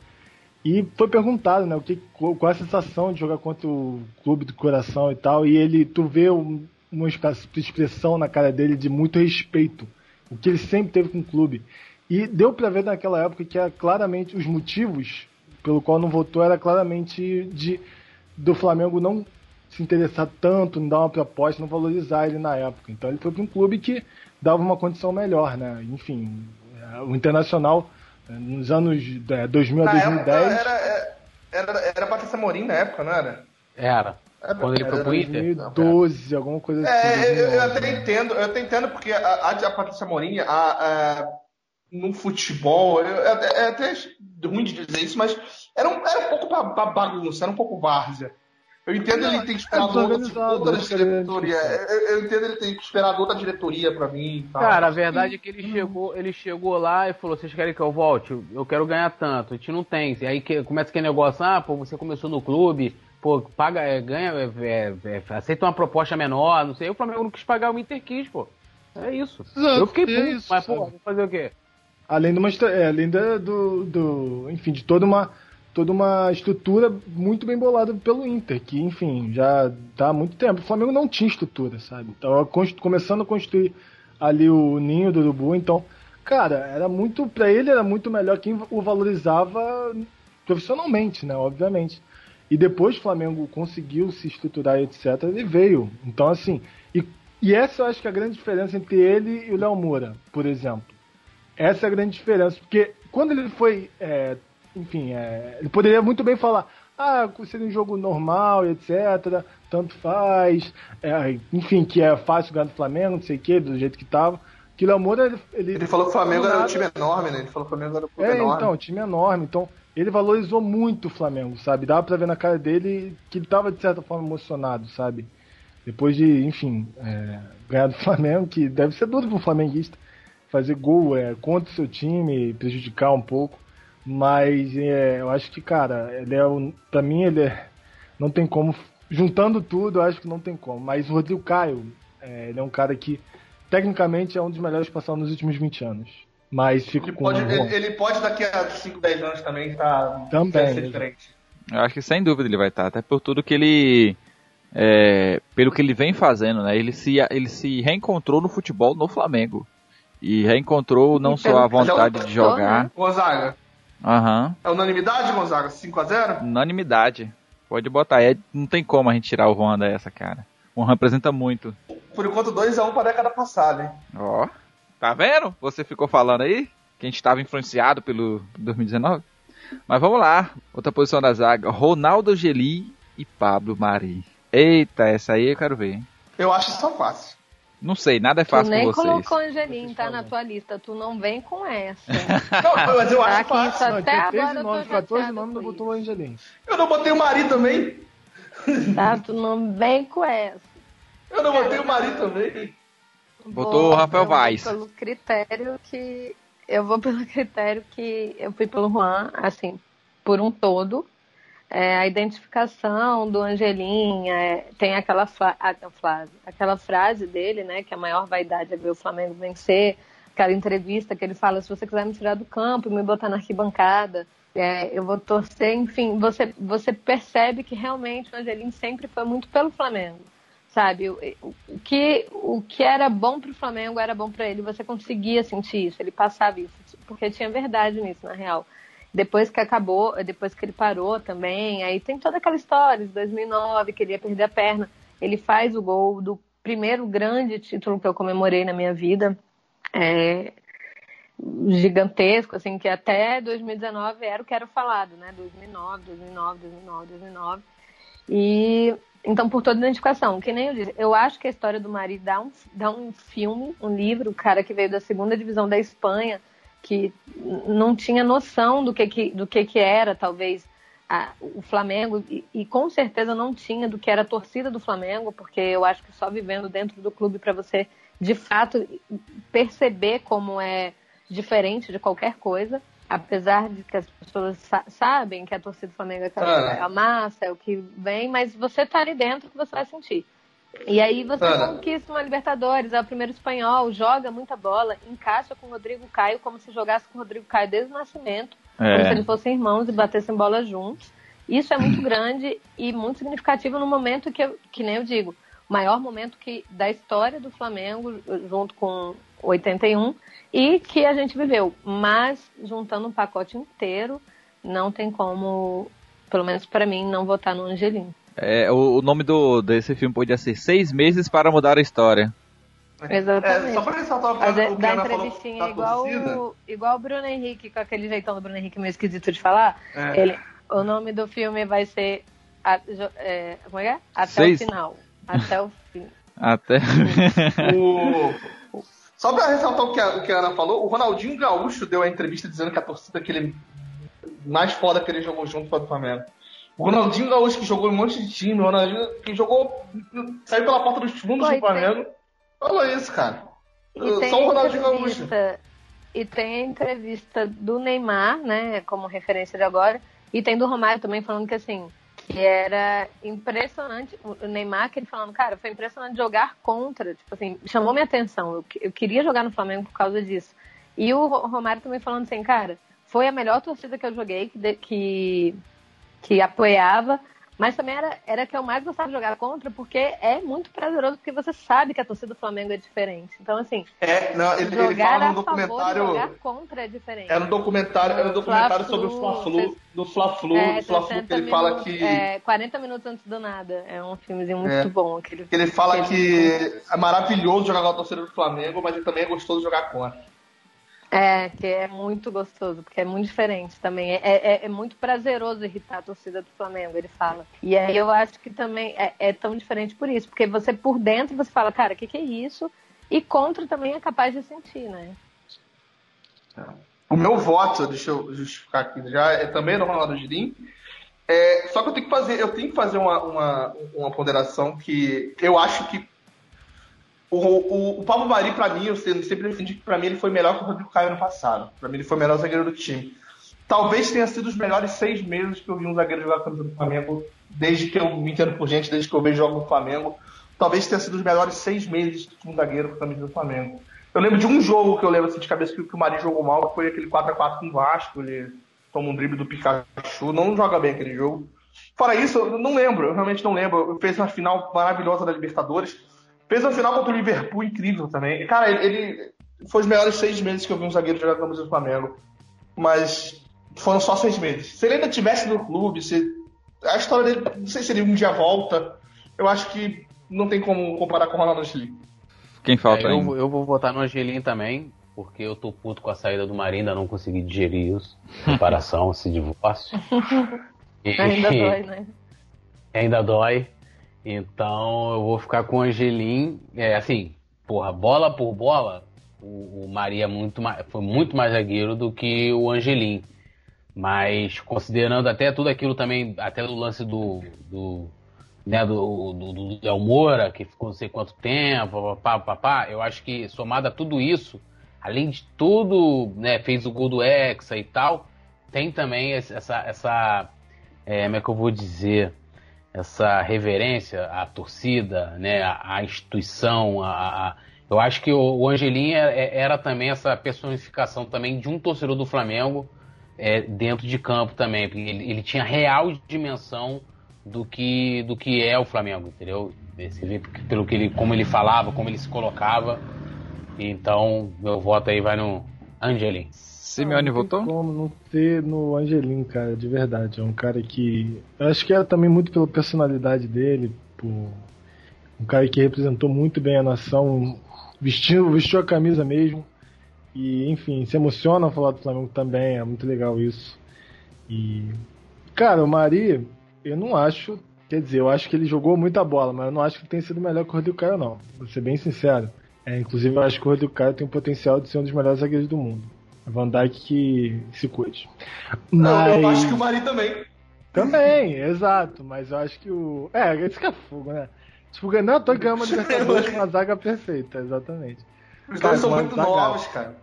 E foi perguntado, né, o que, qual a sensação de jogar contra o clube do coração e tal, e ele, tu vê um, uma expressão na cara dele de muito respeito, o que ele sempre teve com o clube. E deu para ver naquela época que era claramente os motivos pelo qual não votou era claramente de do Flamengo não se interessar tanto, não dar uma proposta, não valorizar ele na época. Então ele foi para um clube que dava uma condição melhor, né? Enfim, o Internacional nos anos 2000 a 2010 era, era, era Patrícia Morim na época, não era? Era. Era, Quando ele foi pro Inter? 2012, alguma coisa assim. É, eu, eu 2011. até entendo, eu até entendo porque a, a, a Patrícia Morim, a, a, no futebol, eu- é, é até ruim de dizer isso, mas era um, era um pouco ba- ba- bagunça, era um pouco várzea. Eu entendo Não, ele ter é esperado outra, outra que era diretoria. Eu, eu entendo ele ter esperado outra diretoria pra mim e tal. Cara, a verdade é que ele chegou, ele chegou lá e falou: vocês querem que eu volte? Eu quero ganhar tanto. A gente não tem. E aí que, começa aquele negócio: ah, pô, você começou no clube, pô, paga, é, ganha, é, é, é, aceita uma proposta menor, não sei. O Flamengo não quis pagar, o Inter quis, pô. É isso. Exato, eu fiquei é puto, isso, mas, pô, vou fazer o quê? Além de uma é, além da- do, do enfim de toda uma toda uma estrutura muito bem bolada pelo Inter que enfim já tá há muito tempo. O Flamengo não tinha estrutura sabe? Tava começando a construir ali o ninho do urubu então cara era muito para ele era muito melhor quem o valorizava profissionalmente né obviamente. E depois o Flamengo conseguiu se estruturar etc ele veio. Então assim e, e essa eu acho que é a grande diferença entre ele e o Léo Moura por exemplo. Essa é a grande diferença, porque quando ele foi, é, enfim, é, ele poderia muito bem falar, ah, seria um jogo normal etc, tanto faz, é, enfim, que é fácil ganhar do Flamengo, não sei o que, do jeito que tava. Que o Moura, ele, ele, Ele falou que o Flamengo era um time enorme, né? Ele falou que o Flamengo era um clube é, enorme. então, o time enorme, então ele valorizou muito o Flamengo, sabe? Dava pra ver na cara dele que ele tava, de certa forma, emocionado, sabe? Depois de, enfim, é, ganhar do Flamengo, que deve ser duro pro flamenguista fazer gol é, contra o seu time, prejudicar um pouco. Mas é, eu acho que, cara, ele é um, pra mim ele é, não tem como. Juntando tudo, eu acho que não tem como. Mas o Rodrigo Caio, é, ele é um cara que, tecnicamente, é um dos melhores passados nos últimos 20 anos. Mas fico Ele com pode, o ele, ele pode daqui a 5, 10 anos também tá Também, ser diferente. Eu acho que sem dúvida ele vai estar, até por tudo que ele. é, pelo que ele vem fazendo, né? Ele se, ele se reencontrou no futebol no Flamengo. E reencontrou não só a vontade de jogar. né? Gonzaga, Aham. é unanimidade, Gonzaga? 5x0? Unanimidade. Pode botar. É, não tem como a gente tirar o Juan dessa, cara. O Juan representa muito. Por enquanto, 2x1 pra década passada, hein? Ó. Tá vendo? Você ficou falando aí que a gente estava influenciado pelo 2019. Mas vamos lá. Outra posição da zaga: Ronaldo Geli e Pablo Mari. Eita, essa aí eu quero ver. hein? Eu acho isso fácil. Não sei, nada é Tu fácil nem com vocês. colocou Angelim, tá na tua lista. Tu não vem com essa. Não, mas eu Tá acho aqui, fácil. só- Não, Até tinha agora 13 eu tô nomes, 14 chateada nomes, não botou o Angelim. Eu não botei o Mari também. Tá? Tu não vem com essa. Eu não botei o Mari também. Botou o Rafael Vaz. Pelo critério que. Eu vou pelo critério que eu fui pelo Juan, assim, por um todo. É, a identificação do Angelim, é, tem aquela, fra- aquela frase dele, né, que a maior vaidade é ver o Flamengo vencer, aquela entrevista que ele fala, se você quiser me tirar do campo e me botar na arquibancada, é, eu vou torcer, enfim, você, você percebe que realmente o Angelim sempre foi muito pelo Flamengo sabe? O, o- o que, o que era bom pro Flamengo era bom para ele, você conseguia sentir isso, ele passava isso, porque tinha verdade nisso, na real. Depois que acabou, depois que ele parou também, aí tem toda aquela história de 2009, que ele ia perder a perna, ele faz o gol do primeiro grande título que eu comemorei na minha vida, é, gigantesco, assim, que até 2019 era o que era falado, né? 2009, 2009, 2009, 2009. E então, por toda identificação, que nem eu disse, eu acho que a história do Mari dá um, dá um filme, um livro, o cara que veio da segunda divisão da Espanha, que não tinha noção do que, que, do que, que era, talvez, a, o Flamengo, e, e, com certeza não tinha do que era a torcida do Flamengo, porque eu acho que só vivendo dentro do clube para você, de fato, perceber como é diferente de qualquer coisa apesar de que as pessoas sa sabem que a torcida do Flamengo é, é a massa, é o que vem, mas você tá ali dentro que você vai sentir. E aí você Ana. conquista uma Libertadores, é o primeiro espanhol, joga muita bola, encaixa com o Rodrigo Caio como se jogasse com o Rodrigo Caio desde o nascimento, é. como se eles fossem irmãos e batessem bola juntos. Isso é muito grande e muito significativo no momento que, eu, que nem eu digo, maior momento que da história do Flamengo, junto com 81, e que a gente viveu. Mas, juntando um pacote inteiro, não tem como, pelo menos para mim, não votar no Angelim. É, o, o, nome do, desse filme podia ser Seis Meses para Mudar a História. Exatamente. É, só pra ressaltar o que, o que da entrevistinha igual o, igual o Bruno Henrique, com aquele jeitão do Bruno Henrique meio esquisito de falar. É. Ele, o nome do filme vai ser a, é, como é, é? Até Seis. o final. Até o fim. Até. o, só pra ressaltar o que, a, o que a Ana falou, o Ronaldinho Gaúcho deu a entrevista dizendo que a torcida que ele mais foda que ele jogou junto foi do Flamengo. O Ronaldinho Gaúcho que jogou em um monte de time, o Ronaldinho que jogou. saiu pela porta dos fundos do Flamengo. Falou isso, cara. Só o Ronaldinho Gaúcho. E tem a entrevista do Neymar, né, como referência de agora, e tem do Romário também falando que assim, que era impressionante. O Neymar, aquele falando, cara, foi impressionante jogar contra. Tipo assim, chamou minha atenção. Eu, eu queria jogar no Flamengo por causa disso. E o Romário também falando assim, cara, foi a melhor torcida que eu joguei, que, que, que apoiava, mas também era, era que eu mais gostava de jogar contra, porque é muito prazeroso, porque você sabe que a torcida do Flamengo é diferente. Então, assim. É, não, ele, jogar ele fala no documentário. jogar contra é diferente. Era um documentário, era um documentário sobre o Fla-Flu, do Fla-Flu, é, Fla-Flu, que ele fala que. É, 40 minutos antes do nada. É um filmezinho muito é, bom. Aquele, que ele fala que é maravilhoso jogar com a torcida do Flamengo, mas ele também é gostoso jogar contra. É, que é muito gostoso, porque é muito diferente também. É, é, é, muito prazeroso irritar a torcida do Flamengo, ele fala. E aí eu acho que também é, é tão diferente por isso, porque você por dentro você fala, cara, o que, que é isso? E contra também é capaz de sentir, né? O meu voto, deixa eu justificar aqui já, é também no Ronaldo Girim. É, só que eu tenho que fazer, eu tenho que fazer uma, uma, uma ponderação que eu acho que o, o, o Pablo Mari, pra mim, eu sempre defendi que pra mim ele foi melhor que o Rodrigo Caio no passado. Pra mim ele foi o melhor zagueiro do time. Talvez tenha sido os melhores seis meses que eu vi um zagueiro jogar camisa do Flamengo, desde que eu me entendo por gente, desde que eu vejo jogo no Flamengo. Talvez tenha sido os melhores seis meses de um zagueiro com camisa do Flamengo. Eu lembro de um jogo que eu lembro assim, de cabeça que, que o Mari jogou mal, que foi aquele 4x4 com o Vasco. Ele toma um drible do Pikachu, não joga bem aquele jogo. Fora isso, eu não lembro, eu realmente não lembro. Eu fez uma final maravilhosa da Libertadores. Fez uma final contra o Liverpool incrível também. Cara, ele, ele foi os melhores seis meses que eu vi um zagueiro jogar com a camisa do Flamengo. Mas foram só seis meses. Se ele ainda tivesse no clube, se a história dele, não sei se ele um dia volta. Eu acho que não tem como comparar com o Ronaldo Angelim. Quem falta é, eu, eu, vou votar no Angelim também, porque eu tô puto com a saída do Marinho, ainda não consegui digerir isso. Comparação, esse divórcio. E, ainda dói, né? Ainda dói. Então eu vou ficar com o Angelim. É, assim, porra, bola por bola, o, o Maria é muito mais, foi muito mais zagueiro do que o Angelim. Mas considerando até tudo aquilo também, até do lance do. do né, do, do, do Moura, que ficou não sei quanto tempo, papá, papá, eu acho que somado a tudo isso, além de tudo, né, fez o gol do Hexa e tal, tem também essa, essa é, como é que eu vou dizer, essa reverência à torcida, né, à, instituição, a, a, eu acho que o, o Angelim é, é, era também essa personificação também de um torcedor do Flamengo é, dentro de campo também, porque ele, ele, tinha real dimensão do que do que é o Flamengo, entendeu? Você vê pelo que ele, como ele falava, como ele se colocava. Então, meu voto aí vai no Angelim. Simeone votou? Como não ter no Angelim, cara, de verdade. É um cara que. Eu acho que era também muito pela personalidade dele, por um cara que representou muito bem a nação, vestiu, vestiu a camisa mesmo. E, enfim, se emociona falar do Flamengo também, é muito legal isso. E. Cara, o Mari, eu não acho Quer dizer, eu acho que ele jogou muita bola, mas eu não acho que tenha sido melhor que o Rodrigo Caio, não. Vou ser bem sincero. É, inclusive, eu acho que o Rodrigo Caio tem o potencial de ser um dos melhores zagueiros do mundo. Van Dijk que se cuide. Mas... Eu acho que o Mari também. Também, exato. Mas eu acho que o. É, esse que é fogo, né? Tipo, não, tô uma Libertadores com uma zaga perfeita, exatamente. Os dois são muito novos, cara.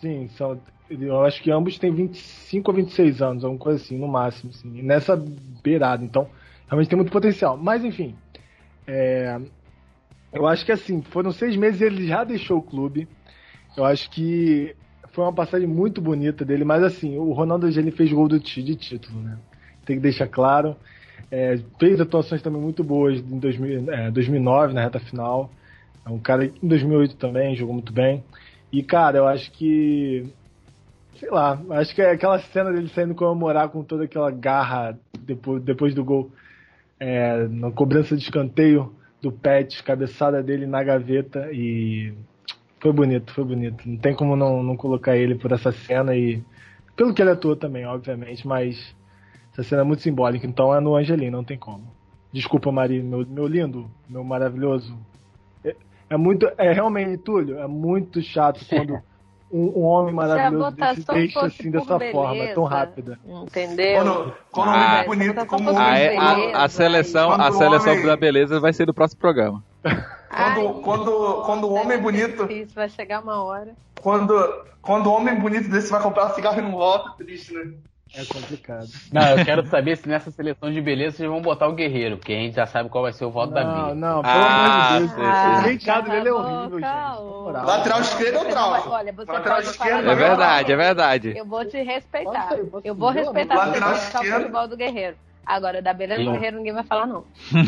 Sim, são. Eu acho que ambos têm 25 ou 26 anos, alguma coisa assim, no máximo, assim, nessa beirada. Então, realmente tem muito potencial. Mas, enfim. É, eu acho que assim, foram seis meses e ele já deixou o clube. Eu acho que foi uma passagem muito bonita dele, mas assim, o Ronaldo Angelini fez gol do de título, né? Tem que deixar claro. É, fez atuações também muito boas em 2000, é, 2009, na reta final. É um cara em 2008 também, jogou muito bem. E, cara, eu acho que. Sei lá, acho que é aquela cena dele saindo comemorar com toda aquela garra depois, depois do gol, é, na cobrança de escanteio do Pet, cabeçada dele na gaveta e foi bonito, foi bonito. Não tem como não, não colocar ele por essa cena e pelo que ele atuou também, obviamente, mas essa cena é muito simbólica, então é no Angelino, não tem como. Desculpa, Mari, meu, meu lindo, meu maravilhoso. É, é muito, é realmente, Túlio, é muito chato quando um, um homem maravilhoso desse deixa assim dessa beleza, forma, tão rápida. Entendeu? Quando, quando ah, homem bonito, como a, homem a, a, seleção, a seleção homem... da beleza vai ser do próximo programa. Quando, quando, quando o homem bonito. Difícil, vai chegar uma hora. Quando, quando o homem bonito desse vai comprar cigarro e não volta, triste, né? É complicado. Não, eu quero saber se nessa seleção de beleza vocês vão botar o guerreiro, porque a gente já sabe qual vai ser o voto não, da Bia. Não, pelo ah, amor de Deus. Ah, o dele é horrível, gente. Lateral esquerdo ou trau? Olha, você Lateral esquerdo é verdade, é verdade. Eu vou te respeitar. Eu vou respeitar Lateral o futebol do guerreiro. Agora, da beleza do guerreiro ninguém vai falar, não.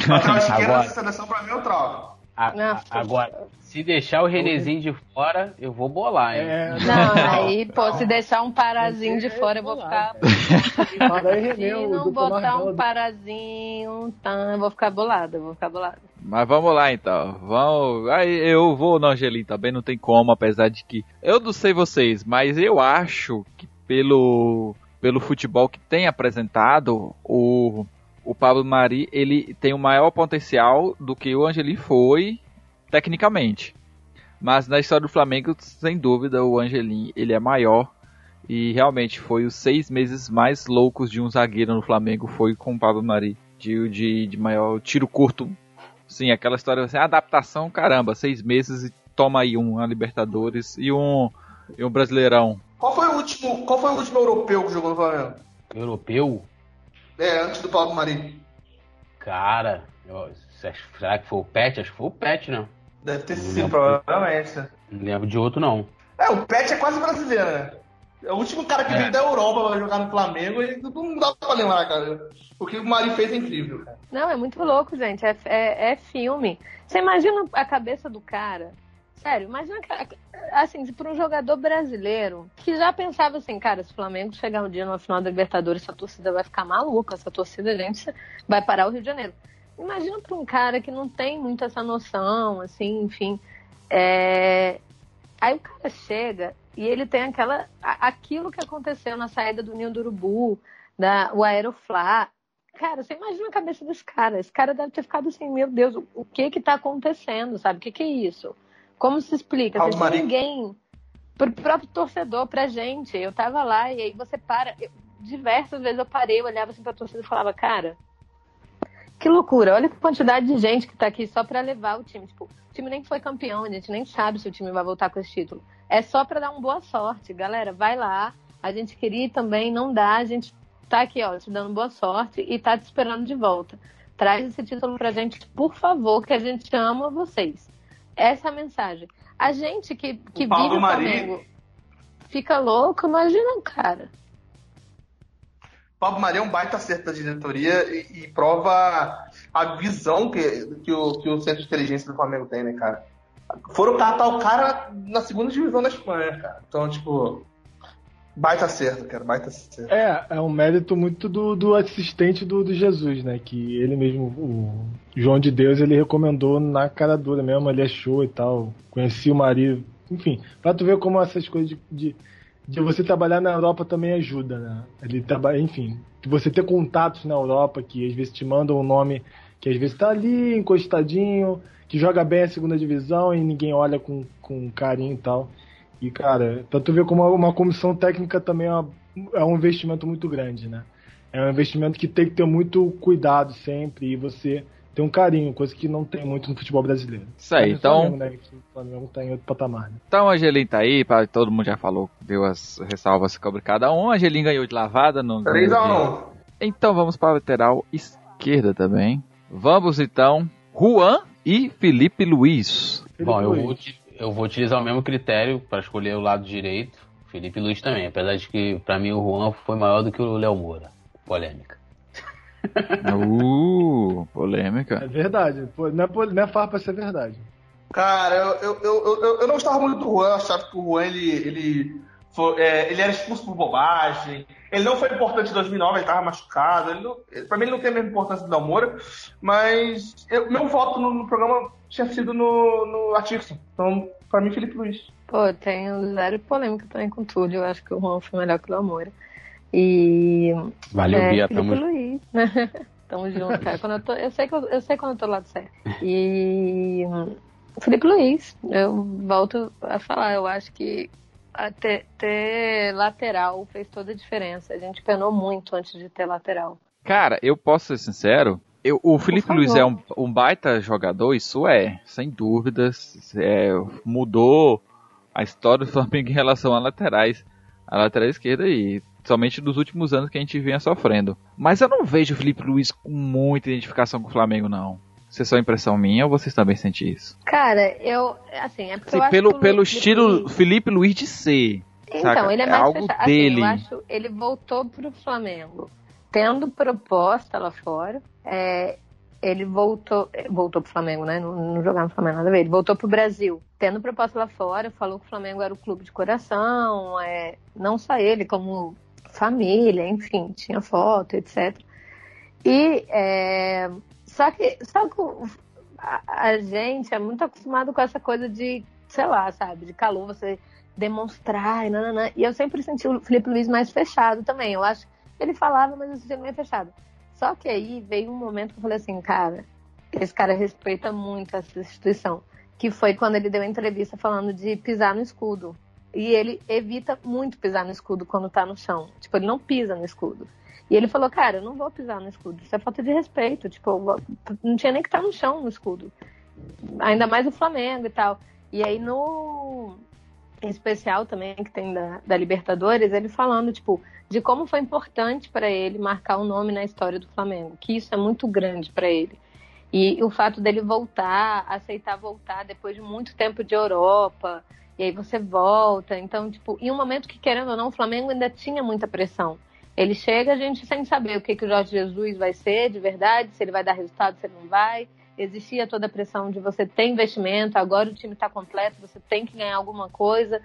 Lateral esquerdo dessa seleção pra mim é o trau. A, a, agora, se deixar o Renezinho de fora, eu vou bolar, hein? É, não, aí, pô, se deixar um parazinho de fora, eu vou ficar. se não botar um parazinho, tá, eu vou ficar bolada, eu vou ficar bolada. Mas vamos lá então. Vamos. Aí eu vou no Angelim também, não tem como, apesar de que. Eu não sei vocês, mas eu acho que pelo, pelo futebol que tem apresentado, o o Pablo Mari ele tem o um maior potencial do que o Angeli foi tecnicamente. Mas na história do Flamengo, sem dúvida, o Angelim ele é maior e realmente foi os seis meses mais loucos de um zagueiro no Flamengo foi com o Pablo Mari de, de, de maior tiro curto. Sim, aquela história assim, adaptação, caramba, seis meses e toma aí um a Libertadores e um e um Brasileirão. Qual foi o último, qual foi o último europeu que jogou no Flamengo? Europeu? É, antes do Pablo Mari. Cara, eu, será que foi o Pet? Acho que foi o Pet, não. Deve ter sido, provavelmente. Não lembro de outro, não. É, o Pet é quase brasileiro, né? É o último cara que é. veio da Europa pra jogar no Flamengo e não dá pra lembrar, cara. O que o Mari fez é incrível, cara. Não, é muito louco, gente. É, é, é filme. Você imagina a cabeça do cara Sério, imagina assim, para um jogador brasileiro que já pensava assim, cara, se o Flamengo chegar um dia no final da Libertadores, essa torcida vai ficar maluca, essa torcida, gente, vai parar o Rio de Janeiro. Imagina para um cara que não tem muito essa noção, assim, enfim. É... Aí o cara chega e ele tem aquela, aquilo que aconteceu na saída do Ninho do Urubu, da, o Aeroflá. Cara, você imagina a cabeça desse cara. Esse cara deve ter ficado assim, meu Deus, o, o que que tá acontecendo, sabe? O que que é isso? Como se explica? Se Maria... ninguém. Pro próprio torcedor, pra gente. Eu tava lá e aí você para. Eu, diversas vezes eu parei, eu olhava assim pra torcida e falava, cara, que loucura. Olha a quantidade de gente que tá aqui só pra levar o time. Tipo, o time nem foi campeão, a gente nem sabe se o time vai voltar com esse título. É só pra dar uma boa sorte. Galera, vai lá. A gente queria também, não dá. A gente tá aqui, ó, te dando boa sorte e tá te esperando de volta. Traz esse título pra gente, por favor, que a gente ama vocês. Essa é a mensagem. A gente que, que o vive o Flamengo fica louco, imagina, cara. Pablo Maria é um baita acerto da diretoria e, e, prova a visão que, que, o, que o centro de inteligência do Flamengo tem, né, cara? Foram catar o cara na segunda divisão da Espanha, cara. Então, tipo, Baita certo, cara, baita certo. É, é um mérito muito do, do assistente do, do Jesus, né? Que ele mesmo, o João de Deus, ele recomendou na cara dura mesmo, ele achou e tal. Conheci o marido, enfim, pra tu ver como essas coisas de, de de você trabalhar na Europa também ajuda, né? Ele trabalha, enfim, você ter contatos na Europa que às vezes te mandam um nome que às vezes tá ali encostadinho, que joga bem a segunda divisão e ninguém olha com, com carinho e tal. E cara, pra tu ver como uma comissão técnica também é, uma, é um investimento muito grande, né? É um investimento que tem que ter muito cuidado sempre e você tem um carinho, coisa que não tem muito no futebol brasileiro. Isso aí, Mas o então. Flamengo, né, que o Flamengo tá em outro patamar. Né? Então a Angelim tá aí, pra, todo mundo já falou, deu as ressalvas sobre cada um. A Angelim ganhou de lavada, não ganhou de- 3x1. Então vamos para a lateral esquerda também. Vamos então, Juan e Felipe Luiz. Bom, eu Felipe vou, Luiz. Eu vou utilizar o mesmo critério para escolher o lado direito. Felipe Luiz também, apesar de que pra mim o Juan foi maior do que o Léo Moura. Polêmica. Uh, É polêmica. verdade. Pô, não, é, não é farpa pra ser verdade. Cara, eu, eu, eu, eu, eu não estava muito do Juan, eu achava que o Juan ele, ele, foi- é, ele era expulso por bobagem. Ele não foi importante em 2009, ele estava machucado. Ele não, pra mim ele não tem a mesma importância do Dalmora, mas eu- meu voto no, no programa tinha sido no, no Atkinson. Então, pra mim, Felipe Luiz. Pô, tenho zero polêmica também com o Túlio. Eu acho que o Juan foi melhor que o Amora. E. Valeu, é, Bia, Felipe tamo. Luiz. Tamo junto, cara. Quando eu, tô, eu, sei que eu, eu sei quando eu tô do lado certo. E. Felipe Luiz, eu volto a falar. Eu acho que ter, ter lateral fez toda a diferença. A gente penou muito antes de ter lateral. Cara, eu posso ser sincero. Eu, o Felipe. Luiz é um, um baita jogador, isso é, sem dúvidas. É, mudou a história do Flamengo em relação a laterais, a lateral esquerda e somente nos últimos anos que a gente vinha sofrendo. Mas eu não vejo o Felipe Luiz com muita identificação com o Flamengo, não. Se é só impressão minha ou vocês também sentem isso? Cara, eu. Assim, é porque Assim, eu acho pelo que o pelo Felipe estilo Luiz- Felipe Luiz de ser. Então, saca? ele é É mais algo fechado. dele. Assim, eu acho ele voltou pro Flamengo tendo proposta lá fora. É, ele voltou, voltou pro Flamengo, né? Não, não jogava no Flamengo nada a ver. Ele voltou pro Brasil, tendo proposta lá fora, falou que o Flamengo era o clube de coração, é, não só ele, como família, enfim, tinha foto, etc. E é, só que, só que a, a gente é muito acostumado com essa coisa de, sei lá, sabe, de calor, você demonstrar e nananã. E eu sempre senti o Felipe Luiz mais fechado também. Eu acho que ele falava, mas eu sentia meio fechado. Só que aí veio um momento que eu falei assim, cara, esse cara respeita muito essa instituição. Que foi quando ele deu a entrevista falando de pisar no escudo. E ele evita muito pisar no escudo quando tá no chão. Tipo, ele não pisa no escudo. E ele falou, cara, eu não vou pisar no escudo. Isso é falta de respeito. Tipo, não tinha nem que estar no chão no escudo. Ainda mais o Flamengo e tal. E aí no especial também que tem da, da Libertadores, ele falando, tipo, de como foi importante para ele marcar o nome na história do Flamengo, que isso é muito grande para ele. E o fato dele voltar, aceitar voltar depois de muito tempo de Europa, e aí você volta. Então, tipo, em um momento que, querendo ou não, o Flamengo ainda tinha muita pressão. Ele chega, a gente sem saber o que, que o Jorge Jesus vai ser de verdade, se ele vai dar resultado, se ele não vai. Existia toda a pressão de você ter investimento, agora o time está completo, você tem que ganhar alguma coisa.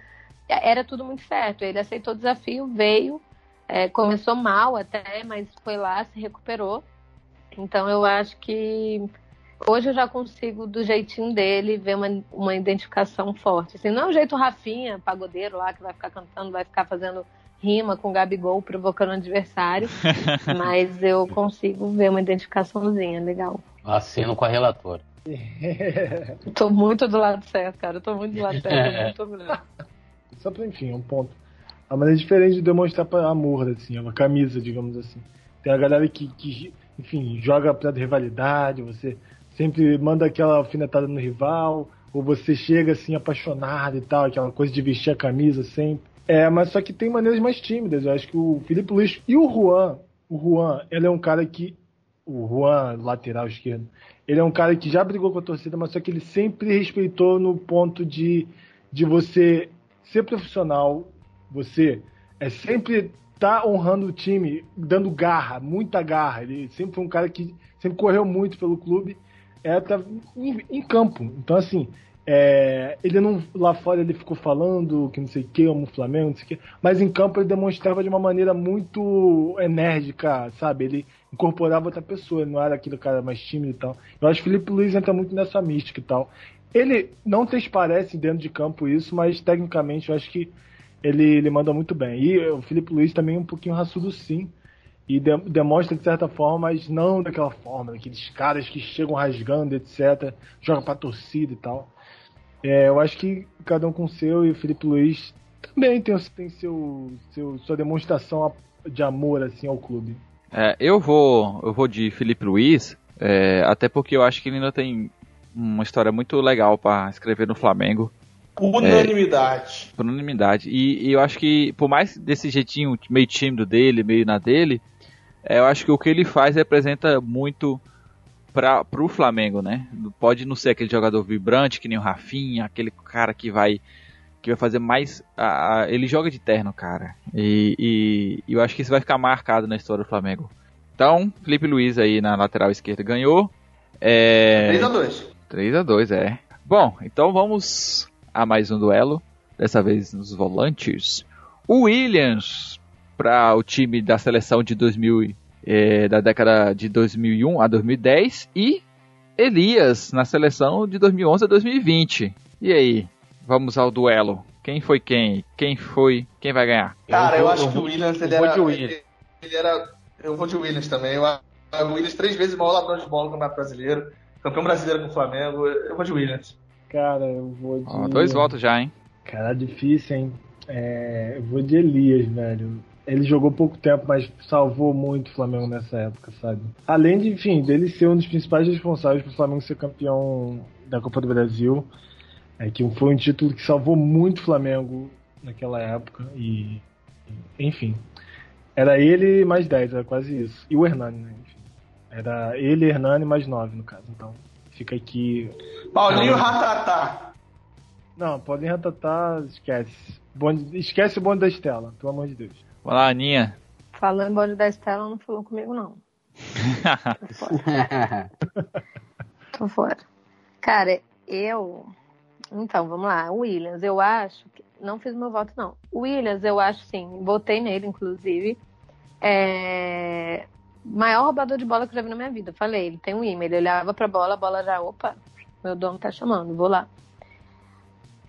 Era tudo muito certo. Ele aceitou o desafio, veio, é, começou mal até, mas foi lá, se recuperou. Então eu acho que hoje eu já consigo, do jeitinho dele, ver uma, uma identificação forte. Assim, não é o jeito Rafinha, pagodeiro lá, que vai ficar cantando, vai ficar fazendo rima com o Gabigol, provocando o adversário, mas eu consigo ver uma identificaçãozinha legal. Assino com a relatora. Tô muito do lado certo, cara. Eu tô muito do lado certo. Só pra, enfim, um ponto. A maneira diferente de demonstrar pra amor, assim, é uma camisa, digamos assim. Tem a galera que, que enfim, joga pra rivalidade, você sempre manda aquela alfinetada no rival, ou você chega assim apaixonado e tal, aquela coisa de vestir a camisa sempre. É, mas só que tem maneiras mais tímidas. Eu acho que o Felipe Luiz e o Juan, o Juan, ele é um cara que. O Juan, lateral esquerdo, ele é um cara que já brigou com a torcida, mas só que ele sempre respeitou no ponto de, de você ser profissional, você é sempre tá honrando o time, dando garra, muita garra. Ele sempre foi um cara que sempre correu muito pelo clube, é, tá em, em campo. Então, assim, é, ele não lá fora ele ficou falando que não sei o que, amo o Flamengo, não sei o que, mas em campo ele demonstrava de uma maneira muito enérgica, sabe? Ele incorporava outra pessoa, ele não era aquele cara mais tímido e tal. Eu acho que o Felipe Luiz entra muito nessa mística e tal. Ele não transparece dentro de campo isso, mas tecnicamente eu acho que ele, ele manda muito bem. E o Felipe Luiz também é um pouquinho raçudo sim. E de- demonstra de certa forma, mas não daquela forma, daqueles caras que chegam rasgando, etc. Joga pra torcida e tal. É, eu acho que cada um com o seu e o Felipe Luiz também tem, tem seu, seu, sua demonstração de amor assim ao clube. É, eu vou eu vou de Felipe Luiz, é, até porque eu acho que ele ainda tem uma história muito legal pra escrever no Flamengo, Unanimidade. por unanimidade. E, e eu acho que, por mais desse jeitinho meio tímido dele, meio na dele, é, eu acho que o que ele faz representa muito para pro Flamengo, né? Pode não ser aquele jogador vibrante que nem o Rafinha, aquele cara que vai que vai fazer mais. a- a- ele joga de terno, cara. E, e- e eu acho que isso vai ficar marcado na história do Flamengo. Então, Felipe Luiz aí na lateral esquerda ganhou. É, 3x2. 3 a 2 é. Bom, então vamos a mais um duelo. Dessa vez nos volantes. O Williams para o time da seleção de 2000 e- eh, da década de 2001 a 2010 e Elias na seleção de 2011 a 2020. E aí, vamos ao duelo. Quem foi quem? Quem foi? Quem vai ganhar? Cara, eu, vou- acho eu que o Williams, eu ele vou era, de Williams. ele, ele era... Eu vou de Williams também. Eu, acho- o Williams três vezes maior ladrão de bola no Campeonato Brasileiro. Campeão brasileiro com o Flamengo. Eu vou de Williams. Cara, eu vou de. Ó, dois votos já, hein? Cara, difícil, hein? É, eu vou de Elias, velho. Ele jogou pouco tempo, mas salvou muito o Flamengo nessa época, sabe? Além de, enfim, dele ser um dos principais responsáveis pro Flamengo ser campeão da Copa do Brasil. É que foi um título que salvou muito o Flamengo naquela época. E, enfim. Era ele mais 10, era quase isso. E o Hernani, né? Enfim. Era ele, Hernani mais 9, no caso. Então, fica aqui Paulinho Ratatá. não, podem ratatar, esquece. Bonde, esquece o bonde da Estela, pelo amor de Deus. Vamos lá, Aninha. Falando em bonde da Estela, não falou comigo, não. Tô fora. Tô fora. Cara, eu. Então, vamos lá. Williams, eu acho. Que... Não fiz meu voto, não. Williams, eu acho sim. Votei nele, inclusive. É... Maior roubador de bola que eu já vi na minha vida. Falei, ele tem um imã. Ele olhava pra bola, a bola já. Opa, meu dono tá chamando, vou lá.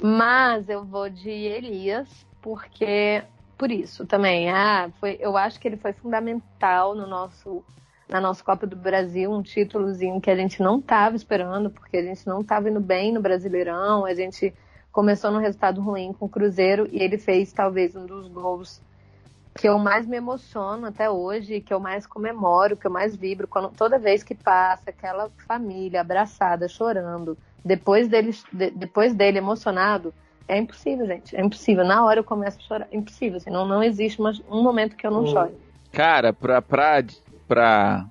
Mas eu vou de Elias, porque. Por isso também. Ah, foi, eu acho que ele foi fundamental no nosso na nossa Copa do Brasil, um títulozinho que a gente não estava esperando, porque a gente não estava indo bem no Brasileirão, a gente começou num resultado ruim com o Cruzeiro e ele fez talvez um dos gols que eu mais me emociono até hoje, que eu mais comemoro, que eu mais vibro, quando, toda vez que passa aquela família abraçada, chorando, depois dele, de- depois dele emocionado, é impossível, gente, é impossível. Na hora eu começo a chorar, é impossível, assim, não, não existe uma- um momento que eu não Hum. chore. Cara, pra, pra, pra.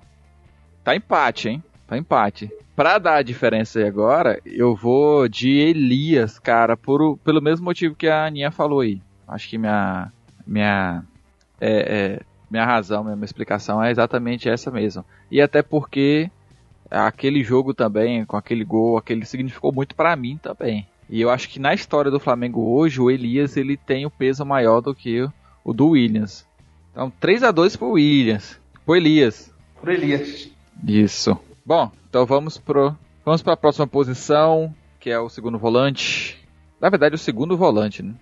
Tá empate, hein? Tá empate. Pra dar a diferença aí agora, eu vou de Elias, cara, por, pelo mesmo motivo que a Aninha falou aí. Acho que minha. Minha. É, é, minha razão, minha, minha explicação é exatamente essa mesmo. E até porque aquele jogo também, com aquele gol, aquele significou muito pra mim também. E eu acho que na história do Flamengo hoje, o Elias ele tem o peso maior do que o, o do Williams. Então, 3 a 2 pro Williams. Pro Elias. Por Elias. Isso. Bom, então vamos pro vamos para a próxima posição, que é o segundo volante. Na verdade, o segundo volante, né?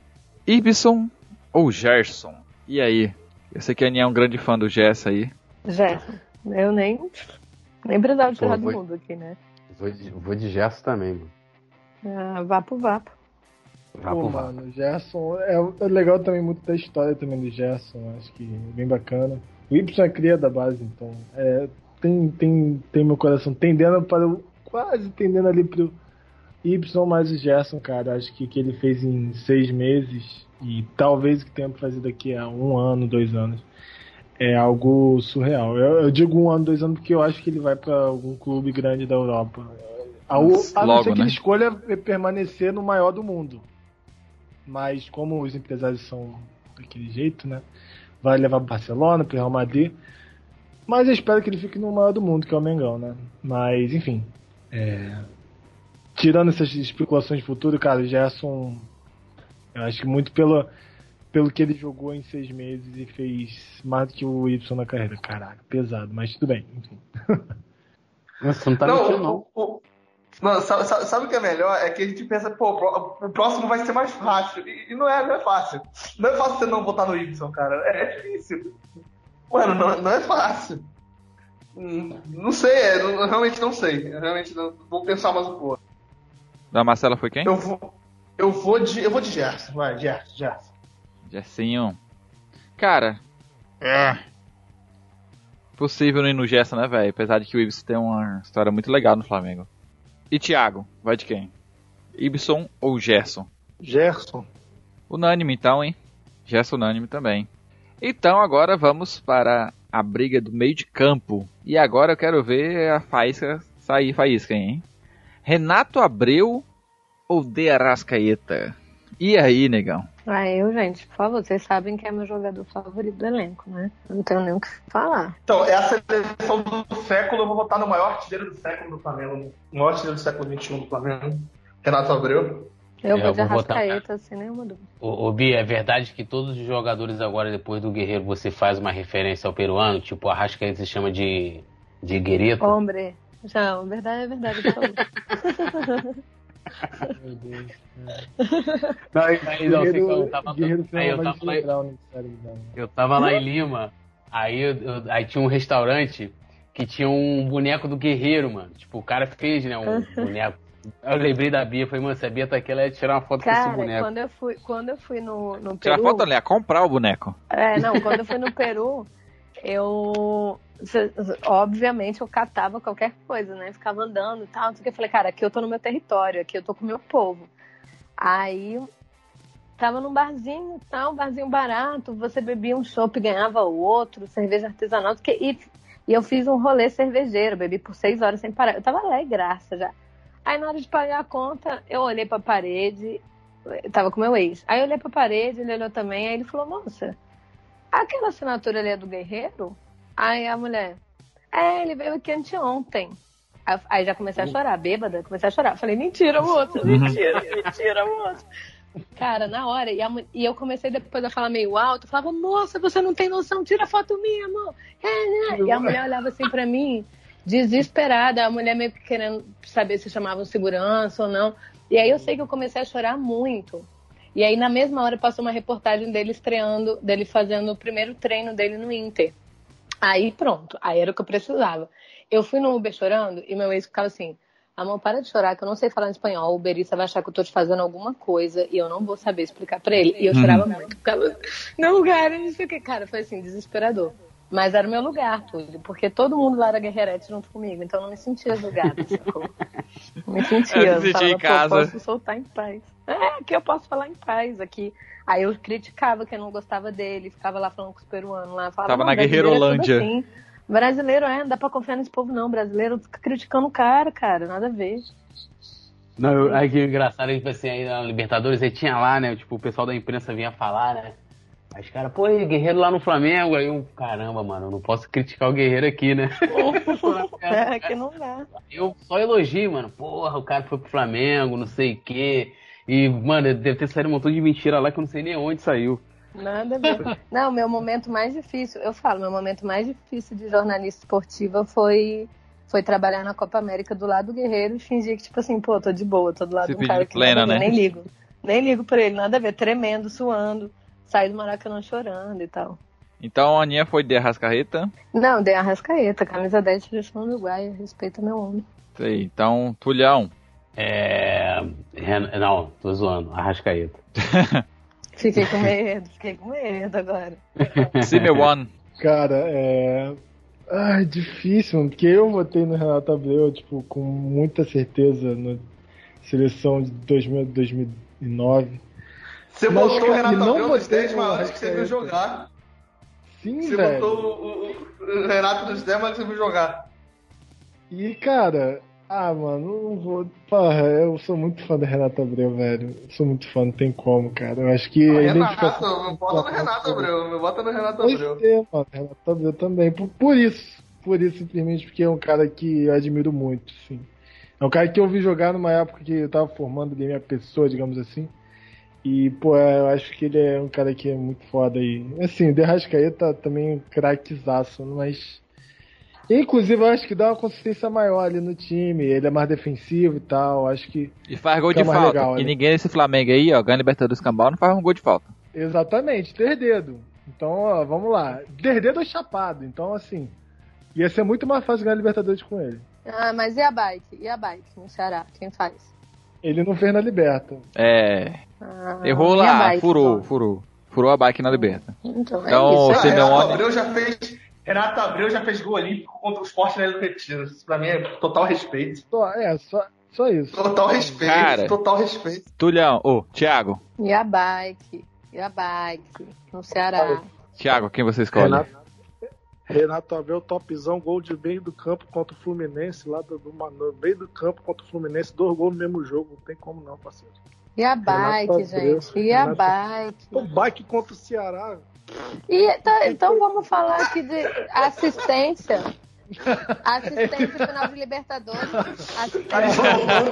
Ibson ou Gerson? E aí? Eu sei que a Aninha é um grande fã do Gerson aí. Gerson, eu nem, nem precisava tirar do mundo aqui, né? Vou de, vou de Gerson também, mano. Ah, vapo, vapo. Pô, pro VAR. mano, o Gerson é, é legal também muito da história também do Gerson, acho que é bem bacana. O Y é cria da base, então é, tem, tem, tem meu coração tendendo para o. quase tendendo ali pro Y mais o Gerson, cara. Acho que o que ele fez em seis meses e talvez o que tenha fazer daqui a um ano, dois anos. É algo surreal. Eu, eu digo um ano, dois anos, porque eu acho que ele vai para algum clube grande da Europa. A, a não Logo, ser que né? ele escolha permanecer no maior do mundo. Mas como os empresários são daquele jeito, né? Vai levar pro Barcelona, pro Real Madrid. Mas eu espero que ele fique no maior do mundo, que é o Mengão, né? Mas, enfim. é, Tirando essas especulações de futuro, cara, o Gerson. Eu acho que muito pelo, pelo que ele jogou em seis meses e fez mais do que o Y na carreira. Caraca, pesado, mas tudo bem, enfim. Você não tá Não, mentindo, não. o- o- Não, sabe, sabe- o que é melhor? É que a gente pensa, pô, o pró- o próximo vai ser mais fácil. E, e não, é, não é fácil. Não é fácil você não votar no Y, cara. É, é difícil. Mano, não, não é fácil. Hum, Não sei, é, não- eu realmente não sei. Eu realmente não, vou pensar mais um pouco. Da Marcela foi quem? Eu vou. Eu vou de. Eu vou de Gerson, vai, Gerson, Gerson. Gersinho. Cara. É. Possível não ir no Gerson, né, velho? Apesar de que o Ibson tem uma história muito legal no Flamengo. E Thiago, vai de quem? Ibson ou Gerson? Gerson. Unânime então, hein? Gerson unânime também. Então agora vamos para a briga do meio de campo. E agora eu quero ver a faísca sair faísca, hein? Renato Abreu ou De Arrascaeta? E aí, negão? Ah, eu, gente, por favor, vocês sabem que é meu jogador favorito do elenco, né? Não tenho nem o que falar. Então, é a seleção do século. Eu vou votar no maior artilheiro do século do Flamengo. O maior artilheiro do século XXI do Flamengo. Renato Abreu. Eu É, vou eu de vou votar- Arrascaeta, sem nenhuma dúvida. Ô, ô Bia, é verdade que todos os jogadores agora, depois do Guerreiro, você faz uma referência ao peruano? Tipo, a Rascaeta se chama de, de Guerreiro? Hombre. Já, verdade é verdade. favor. Não, Aí, não, Guerreiro, eu tava- Guerreiro aí eu tava lá- cérebro dela. Eu tava lá em Lima, aí, eu- eu- aí tinha um restaurante que tinha um boneco do Guerreiro, mano. Tipo, o cara fez, né, um boneco. Eu lembrei da Bia, falei, mano, se a Bia tá aqui, ela ia tirar uma foto com esse Cara, boneco. quando eu fui, quando eu fui no, no Tirar Peru. foto ali, a comprar o boneco. É, não, quando eu fui no Peru, eu. Obviamente eu catava qualquer coisa, né? Ficava andando e tal. o. Eu falei, cara, aqui eu tô no meu território, aqui eu tô com o meu povo. Aí tava num barzinho tal, um barzinho barato, você bebia um chopp e ganhava outro, cerveja artesanal, o que, e, e eu fiz um rolê cervejeiro, bebi por seis horas sem parar. Eu tava graça já. Aí na hora de pagar a conta, eu olhei pra parede, tava com meu ex. Aí eu olhei pra parede, ele olhou também, aí ele falou, moça, aquela assinatura ali é do Guerreiro? Aí a mulher, é, ele veio aqui anteontem. Aí já comecei a chorar, bêbada, comecei a chorar. Falei, mentira, moça, mentira, mentira, moça. Cara, na hora, e, a e eu comecei depois a falar meio alto, eu falava, moça, você não tem noção, tira foto minha, amor. É, né? E a mulher olhava assim pra mim, desesperada, a mulher meio que querendo saber se chamavam segurança ou não. E aí eu sei que eu comecei a chorar muito. E aí na mesma hora passou uma reportagem dele estreando, dele fazendo o primeiro treino dele no Inter. Aí pronto, aí era o que eu precisava. Eu fui no Uber chorando e meu ex ficava assim, amor, para de chorar que eu não sei falar em espanhol, o Uberista vai achar que eu tô te fazendo alguma coisa e eu não vou saber explicar pra ele. E eu chorava muito. Ficava, não, cara, não sei o que. Cara, foi assim, desesperador. Mas era o meu lugar, tudo, porque todo mundo lá era guerreirete junto comigo, então eu não me sentia julgada, sacou? Não me sentia. Eu me sentia falava, em "Pô, casa." posso soltar em paz. É, aqui eu posso falar em paz, aqui. Aí eu criticava que eu não gostava dele, ficava lá falando com os peruanos lá. Falava, Tava "Não, na brasileiro é Guerreirolândia." assim. Brasileiro é, não dá pra confiar nesse povo não. Brasileiro fica criticando o cara, cara, nada a ver. Não, eu, aí que engraçado, tipo assim, aí na Libertadores, aí tinha lá, né, tipo, o pessoal da imprensa vinha falar, né, aí os caras, pô, e Guerreiro lá no Flamengo, aí eu, caramba, mano, eu não posso criticar o Guerreiro aqui, né. É, que não dá. Eu só elogio, mano, porra, o cara foi pro Flamengo, não sei o quê, e, mano, deve ter saído um montão de mentira lá que eu não sei nem onde saiu. Nada a ver. Não, meu momento mais difícil, eu falo, meu momento mais difícil de jornalista esportiva foi, foi trabalhar na Copa América do lado do Guerreiro e fingir que, tipo assim, pô, tô de boa, tô do lado de um cara que plena, né? nem ligo. Nem ligo pra ele, nada a ver, tremendo, suando, saí do Maracanã chorando e tal. Então a Aninha foi de Arrascaeta. Não, dei a rascaeta, camisa 10 de seleção uruguaia, respeita meu homem. Aí. Então, Tulhão. É. Não, tô zoando, Arrascaeta. Fiquei com medo, fiquei com medo agora. Simeone. Cara, é. Ah, difícil, mano, porque eu votei no Renato Abreu, tipo, com muita certeza na seleção de 2000, 2009. Você Mas, botou o Renato não Abreu botei 10 o maiores que você viu jogar. Sim, Você velho. botou o, o- o Renato nos 10 maiores que você viu jogar. E, cara, ah, mano, não vou. Porra, eu sou muito fã do Renato Abreu, velho. Eu sou muito fã, não tem como, cara. Eu acho que. a Renato, identificação- meu bota no Renato Abreu, meu bota no Renato Abreu. ser, mano. Renato Abreu também. Por, por isso. Por isso, simplesmente porque é um cara que eu admiro muito, sim. É um cara que eu vi jogar numa época que eu tava formando ali minha pessoa, digamos assim. E, pô, eu acho que ele é um cara que é muito foda aí. Assim, o Derrascaeta também é um craquezaço, mas. Inclusive, eu acho que dá uma consistência maior ali no time. Ele é mais defensivo e tal. Acho que. E faz gol de falta. legal, e né? ninguém nesse Flamengo aí, ó, ganha Libertadores Cambal, não faz um gol de falta. Exatamente, ter dedo. Então, ó, vamos lá. Ter dedo ou chapado. Então, assim. Ia ser muito mais fácil ganhar Libertadores com ele. Ah, mas e a bike? E a bike no Ceará? Quem faz? Ele não fez na Liberta. É. Ah, Errou lá, bike, furou, então? furou. Furou a bike na Liberta. Então, é Então, isso. o Ah, Simeone- Renato Abreu já fez. Renato Abreu já fez gol olímpico contra o esporte na do Retiro. Isso pra mim é total respeito. Só, é, só, só isso. Total respeito. Cara. Total respeito. Tulhão, ô, Thiago. E a bike? E a bike no Ceará? Thiago, quem você escolhe? Renato, Renato Abreu, topzão, gol de meio do campo contra o Fluminense, lá do, do no meio do campo contra o Fluminense, dois gols no mesmo jogo, não tem como não, parceiro. E a bike, Abreu, gente? E a Renato- bike? O bike contra o Ceará, E, tá- então vamos falar aqui de assistência. Assistência final de Libertadores. Tá Assistência. roubando.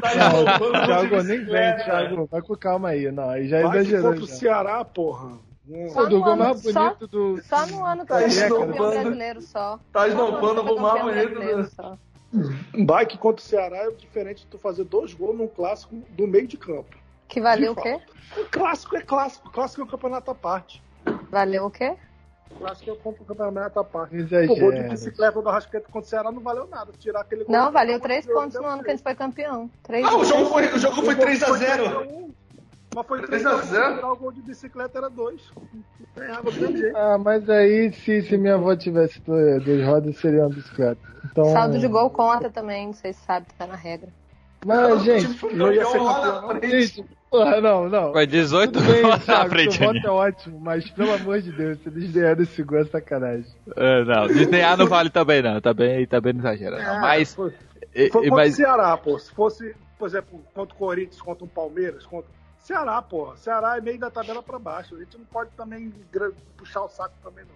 Tá Não, roubando Thiago, nem vem, bicicleta. Thiago. Vai com calma aí. Não, aí já bike exagerou. contra o. Ceará, porra. Só O do no gol ano- mais só- bonito do. Só no ano que Tá foi campeão esnobando. brasileiro só. Tá esnobando o mais campeão bonito brasileiro do-. Bike contra o Ceará é diferente de tu fazer dois gols num clássico do meio de campo. Que valeu o quê? O clássico é clássico, o clássico é um campeonato à parte. Valeu o quê? Clássico é um campeonato à parte. Exagero. O gol de bicicleta do Arrascaeta contra o Ceará não valeu nada. Tirar aquele gol. Não, valeu três pontos no ano que a gente foi campeão. Três Ah, o jogo foi, o jogo foi 3x0. Mas foi 3 a 0. Tirar o gol de bicicleta era dois. Ganhava do mesmo jeito. Ah, mas aí, se, se minha avó tivesse duas, rodas, seria uma bicicleta. Então, Saldo de gol conta também, não sei se sabe, tá na regra. Mas, gente, Tipo, não ia ser campeão não. gente, porra, não, não. Foi 18 Tudo bem, gols na Thiago, frente ali. voto é ótimo, mas pelo amor de Deus, se eles ganharem esse gol é sacanagem. É, não, desdenhar não vale também não, também, também não exagera não. Mas, Foi, foi e- contra mas o Ceará, pô. Se fosse, por exemplo, contra o Corinthians, contra o Palmeiras, contra. Ceará, pô. Ceará é meio da tabela pra baixo. A gente não pode também puxar o saco também, não.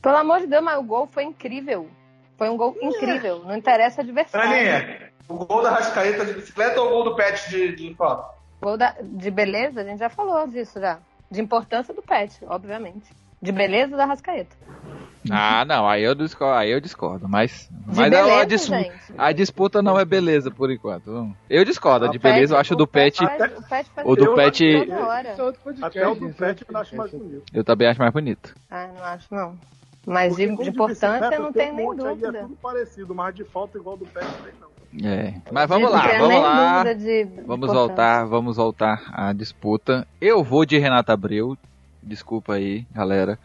Pelo amor de Deus, mas o gol foi incrível. Foi um gol incrível. Não interessa o adversário. Aninha, o gol da Rascaeta de bicicleta ou o gol do Pet de, de falta? Gol da- de beleza, a gente já falou disso já. De importância do Pet, obviamente. De beleza da Rascaeta. Ah, não, aí eu discordo, aí eu discordo, mas, De mas beleza, a, dis- gente. a disputa não é beleza por enquanto. Eu discordo, a de Pet- beleza eu acho do o Pet, faz- o Pet faz o do Pet- é podcast, Até o do é Pet eu acho mais bonito. eu também acho mais bonito. Ah, não acho não. Mas de, Porque de importância não tem tem um nem monte aí, É dúvida. tudo parecido, mas de falta igual do Pet tem não. É. Mas vamos lá, vamos lá. de Vamos importância. voltar, vamos voltar à disputa. Eu vou de Renata Abreu. Desculpa aí, galera.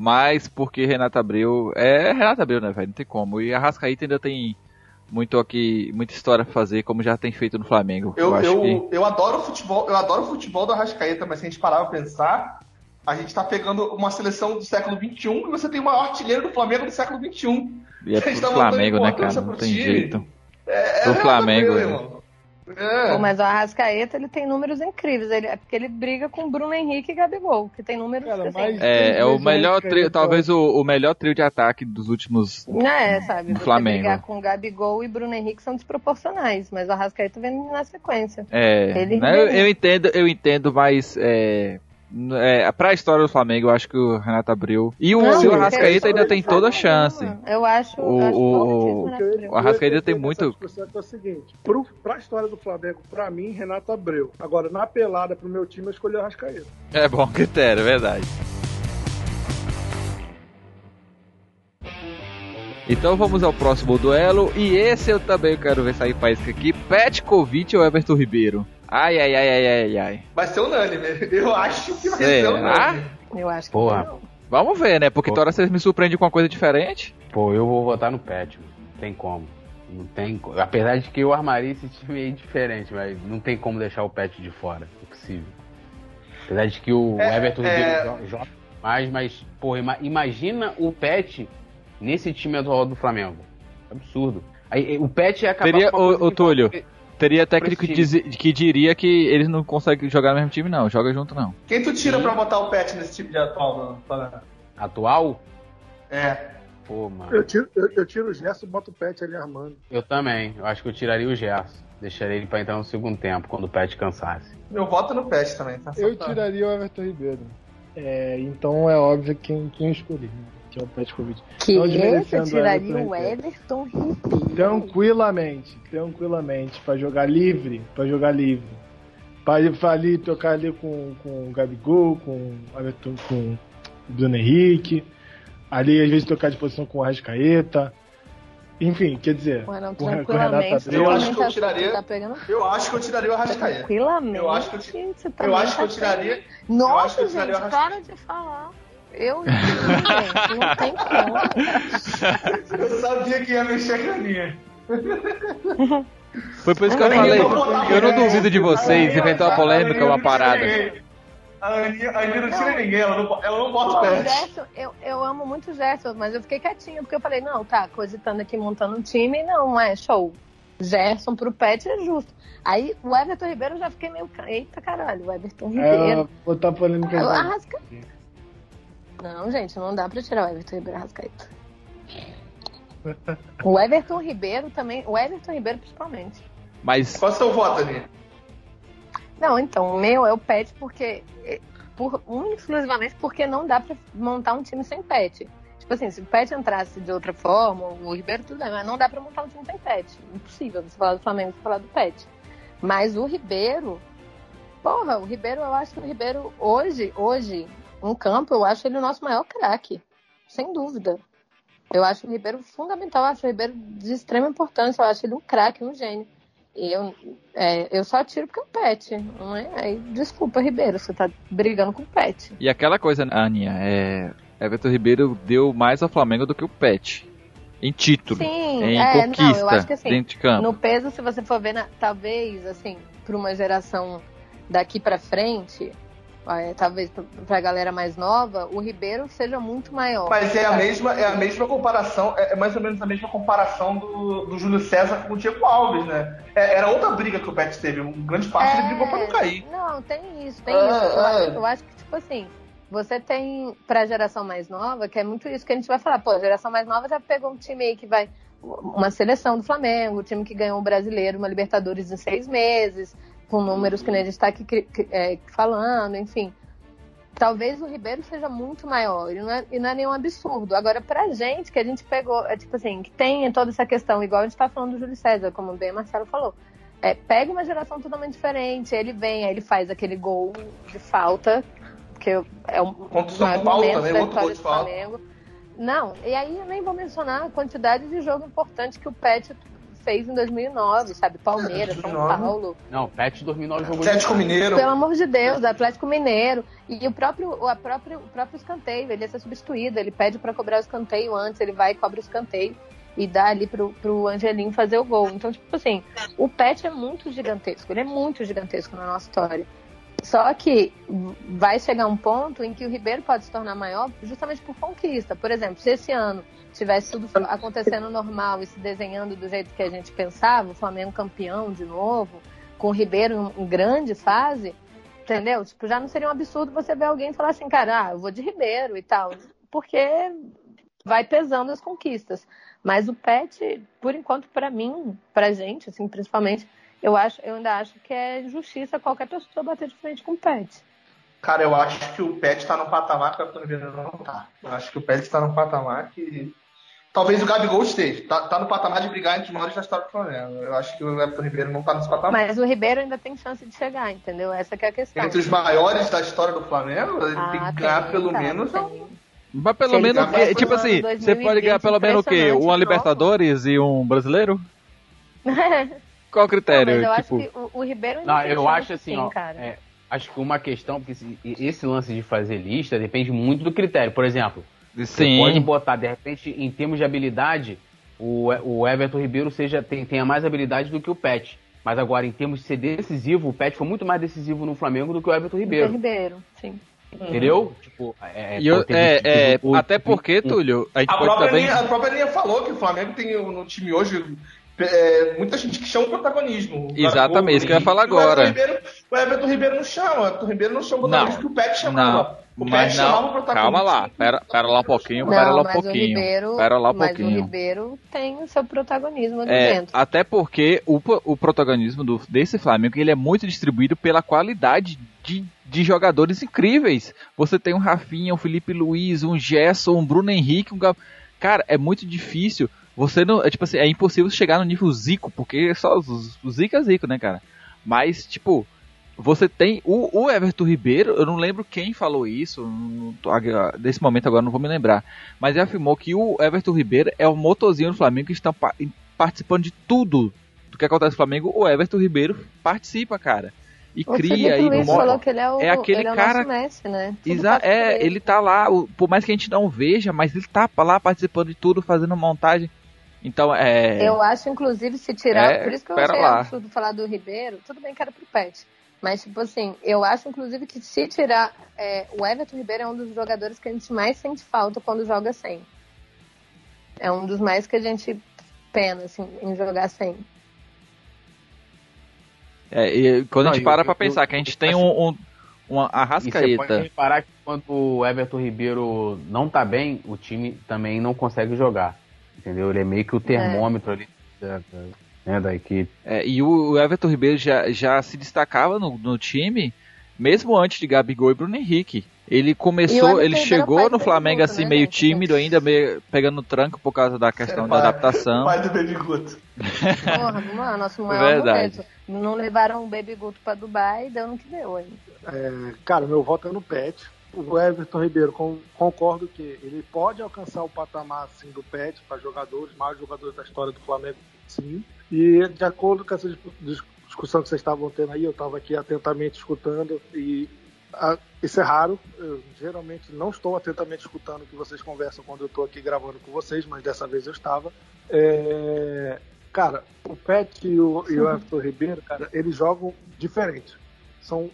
Mas porque Renata Abreu é Renata Abreu, né, velho? Não tem como. E a Rascaíta ainda tem muito aqui, muita história a fazer, como já tem feito no Flamengo. Eu, acho eu, que eu adoro o futebol, eu adoro o futebol do Arrascaeta, mas se a gente parar pra pensar, a gente tá pegando uma seleção do século XXI e você tem uma artilheira do Flamengo do século XXI. e é pro Flamengo, né, cara? Não tem jeito. É, Pro é Flamengo, Abreu, né? irmão. É. Pô, mas o Arrascaeta ele tem números incríveis. Ele, é porque ele briga com Bruno Henrique e Gabigol, que tem números Cara, assim. mas- É, é o melhor trio, talvez o, o melhor trio de ataque dos últimos. Não é, sabe? Você Flamengo. brigar com Gabigol e Bruno Henrique são desproporcionais, mas o Arrascaeta vem na sequência. É, Ele né, eu, eu entendo, eu entendo, mas é, é, pra história do Flamengo, eu acho que o Renato Abreu. E o, Não, o Arrascaeta ainda tem toda a chance. Eu acho. O- acho o- O que eu- Gabriel? O Arrascaeta tem muito- que é o seguinte: pro, pra história do Flamengo, pra mim, Renato Abreu. Agora, na pelada pro meu time, eu escolhi o Arrascaeta. É bom critério, é verdade. Então vamos ao próximo duelo. E esse eu também quero ver sair faísca aqui. Petkovic ou Everton Ribeiro? Ai, ai, ai, ai, ai, ai. Vai ser unânime. Eu acho que vai ser Será? unânime. Eu acho que Porra. não. Vamos ver, né? Porque Pô. toda vocês me surpreendem com uma coisa diferente. Pô, eu vou votar no Pet, mano. Não tem como. Não tem Apesar de que eu armaria esse time aí diferente, mas não tem como deixar o Pet de fora. Impossível. Apesar de que o É, Everton é. Joga mais, mas, porra, ima- imagina o Pet nesse time atual do Flamengo. Absurdo. Aí, o Pet é acabar Teria, com uma coisa o, o que- Túlio, teria técnico que, dizi- que diria que eles não conseguem jogar no mesmo time, não. Joga junto, não. Quem tu tira pra botar o Pet nesse tipo de atual? no Flamengo? Atual? É. Pô, mano. Eu tiro, eu, eu tiro o Gerson e boto o Pet ali armando. Eu também. Eu acho que eu tiraria o Gerson. Deixaria ele pra entrar no segundo tempo, quando o Pet cansasse. Eu voto no Pet também, tá? Eu tiraria o Everton Ribeiro. É, então é óbvio quem, quem eu escolhi. Que é o Petkovic. Que Não esse tiraria Everton o. Everton Ribeiro. Tranquilamente, tranquilamente, pra jogar livre, pra jogar livre. Pra ali, tocar ali com, com o Gabigol, com com o Bruno Henrique. Ali, às vezes, tocar de posição com o Arrascaeta. Enfim, quer dizer, não, com com o tranquilamente. Renato Abreu. Eu acho que eu tá- tiraria- Tá pegando Eu acho que eu tiraria o Arrascaeta. tranquilamente. Eu acho que eu tá Eu acho que eu tá tiraria. Nossa, eu acho que eu tiraria gente, para de falar. Eu, gente, não tem como. Eu sabia que ia mexer com a. Foi por isso que eu falei. eu não duvido de vocês, inventar uma polêmica, uma parada. A Aninha, a Aninha não tira ninguém, ela não, ela não bota o O pé. Gerson, eu, eu amo muito o Gerson, mas eu fiquei quietinha, porque eu falei, não, tá, cogitando aqui, montando um time, não, é show. Gerson pro Pet é justo. Aí o Everton Ribeiro eu já fiquei meio. Eita caralho, o Everton É, Ribeiro. botar polêmica. Arrasca... Não, gente, não dá pra tirar o Everton Ribeiro Arrascaeta. O Everton Ribeiro também, o Everton Ribeiro principalmente. Mas Qual é o seu voto, Aninha? Não, então, o meu é o Pet porque. eh, Por, um, exclusivamente porque não dá pra montar um time sem Pet. Tipo assim, se o Pet entrasse de outra forma, o Ribeiro tudo bem, mas não dá pra montar um time sem Pet. Impossível você falar do Flamengo e falar do Pet. Mas o Ribeiro. Porra, o Ribeiro, eu acho que o Ribeiro, hoje, hoje, em campo, eu acho ele o nosso maior craque. Sem dúvida. Eu acho o Ribeiro fundamental, eu acho o Ribeiro de extrema importância, eu acho ele um craque, um gênio. E eu, é, eu só tiro porque é o Pet, não é? Aí, desculpa, Ribeiro, você tá brigando com o Pet. E aquela coisa, Aninha, é. Everton Ribeiro deu mais ao Flamengo do que o Pet. Em título. Sim, em é, não, conquista eu acho que assim, dentro de campo. no peso, se você for ver, na- talvez, assim, pra uma geração daqui pra frente, é, talvez pra, pra galera mais nova, o Ribeiro seja muito maior. Mas é a mesma, é a mesma comparação, é é mais ou menos a mesma comparação do, do Júlio César com o Diego Alves, né? É, era outra briga que o Pet teve, um grande parte ele brigou pra não cair. Não, tem isso, tem É, isso. Eu, é. acho, eu acho que, tipo assim, você tem pra geração mais nova, que é muito isso que a gente vai falar, pô, a geração mais nova já pegou um time aí que vai. Uma seleção do Flamengo, o time que ganhou o brasileiro, uma Libertadores em seis meses, com números que nem a gente tá aqui é, falando, enfim. Talvez o Ribeiro seja muito maior, e não é, e não é nenhum absurdo. Agora, pra gente, que a gente pegou, é tipo assim, que tem toda essa questão, igual a gente tá falando do Júlio César, como bem o Marcelo falou. É, pega uma geração totalmente diferente, ele vem, aí ele faz aquele gol de falta, que é um Contra o São maior Paulo também, da outro gol história de do falta. Flamengo. Não, e aí eu nem vou mencionar a quantidade de jogo importante que o Pet fez em 2009, sabe? Palmeiras, São 2009. Paulo. Não, Pet 2009 jogou Atlético Mineiro. Pelo amor de Deus, Atlético Mineiro. E o próprio, a próprio, o próprio escanteio, ele ia ser substituído. Ele pede pra cobrar o escanteio antes, ele vai e cobra o escanteio e dá ali pro, pro Angelim fazer o gol. Então, tipo assim, o Pet é muito gigantesco, ele é muito gigantesco na nossa história. Só que vai chegar um ponto em que o Ribeiro pode se tornar maior justamente por conquista. Por exemplo, se esse ano tivesse tudo acontecendo normal e se desenhando do jeito que a gente pensava, o Flamengo campeão de novo, com o Ribeiro em grande fase, entendeu? Tipo, já não seria um absurdo você ver alguém falar assim, cara, ah, eu vou de Ribeiro e tal. Porque vai pesando as conquistas. Mas o Pet, por enquanto, pra mim, pra gente, assim, principalmente, eu acho, eu ainda acho que é injustiça qualquer pessoa bater de frente com o Pet. Cara, eu acho que o Pet tá num patamar que o Everton Ribeiro não tá. Eu acho que o Pet tá num patamar que. Talvez o Gabigol esteja. Tá, tá no patamar de brigar entre os maiores da história do Flamengo. Eu acho que o Everton Ribeiro não tá nesse patamar. Mas o Ribeiro ainda tem chance de chegar, entendeu? Essa que é a questão. Entre os maiores da história do Flamengo, ele tem Ah, que ganhar tem, pelo tá, menos. tem. Mas Se pelo ele menos, que- tipo no assim, ano você pode ganhar pelo menos o quê? Uma. Libertadores e um brasileiro? Qual o critério? Mas eu acho tipo, que o, o Ribeiro Não, tem eu acho assim, sim, ó. cara. é, acho que uma questão, porque esse, esse lance de fazer lista depende muito do critério. Por exemplo, você pode sim. botar, de repente, em termos de habilidade, o, o Everton Ribeiro seja, tem, tenha mais habilidade do que o Pet. Mas agora, em termos de ser decisivo, o Pet foi muito mais decisivo no Flamengo do que o Everton Ribeiro. Ribeiro. Ribeiro, sim. Entendeu? Tipo, é, E eu- é, é, até porque, Túlio, a gente A pode própria, também. linha, a própria linha falou que o Flamengo tem no time hoje é, muita gente que chama o protagonismo. Exatamente, isso que eu ia falar e o Everton agora. Ribeiro- O Everton Ribeiro não chama, o Everton Ribeiro não chama o Não. protagonismo que o Pet chamava. Não, O Mas Pet chamava o não, protagonista. calma lá, pera, pera lá um pouquinho, pera lá Não, um mas o pouquinho. Ribeiro, Pera lá um mas o pouquinho. Ribeiro tem o seu protagonismo ali É, dentro. até porque o, o protagonismo do, desse Flamengo ele é muito distribuído pela qualidade de, de jogadores incríveis. Você tem um Rafinha, um Felipe Luiz, um Gerson, um Bruno Henrique, um Gab... Cara, é muito difícil. Você não. É tipo assim, é impossível chegar no nível Zico, porque só os- o Zico é Zico, né, cara? Mas, tipo, você tem. O, o Everton Ribeiro, eu não lembro quem falou isso. tô- Desse momento agora não vou me lembrar. Mas ele afirmou que o Everton Ribeiro é o motorzinho do Flamengo que está pa- participando de tudo do que acontece no Flamengo. O Everton Ribeiro participa, cara. E O cria Felipe e Luiz falou que ele é o, É aquele ele é o cara- Messi, né? É, ele tá lá, por mais que a gente não veja, mas ele tá lá participando de tudo, fazendo montagem. Então, é. Eu acho, inclusive, se tirar. É, por isso que eu achei lá. absurdo falar do Ribeiro. Tudo bem que era pro Pet. Mas, tipo assim, eu acho, inclusive, que se tirar. é, o Everton Ribeiro é um dos jogadores que a gente mais sente falta quando joga sem. É um dos mais que a gente pena, assim, em jogar sem. é, e quando Não, a gente eu- para eu- pra eu- pensar que a gente tem assim, um, um- uma E você pode arrascaeta. reparar que quando o Everton Ribeiro não tá bem, o time também não consegue jogar. Entendeu? Ele é meio que o termômetro ali da, da, né, da equipe. É, e o Everton Ribeiro já, já se destacava no, no time, mesmo antes de Gabigol e Bruno Henrique. Ele começou, ele Ribeiro chegou no Flamengo assim, né, meio gente? tímido ainda, meio pegando tranco por causa da questão da Pai- adaptação. Pai do Baby Guto. Porra, mano, nosso maior Verdade. momento. Não levaram o Baby Guto pra Dubai e deu no que deu, hein? É, cara, meu voto é no Pet. O Everton Ribeiro, com- concordo que ele pode alcançar o patamar assim, do Pet para jogadores, maiores jogadores da história do Flamengo, sim. E de acordo com essa discu- dis- discussão que vocês estavam tendo aí, eu estava aqui atentamente escutando e ah, isso é raro. Eu geralmente não estou atentamente escutando o que vocês conversam quando eu estou aqui gravando com vocês, mas dessa vez eu estava. É, cara, o Pet e o, e o Everton Ribeiro, cara, eles jogam diferente. São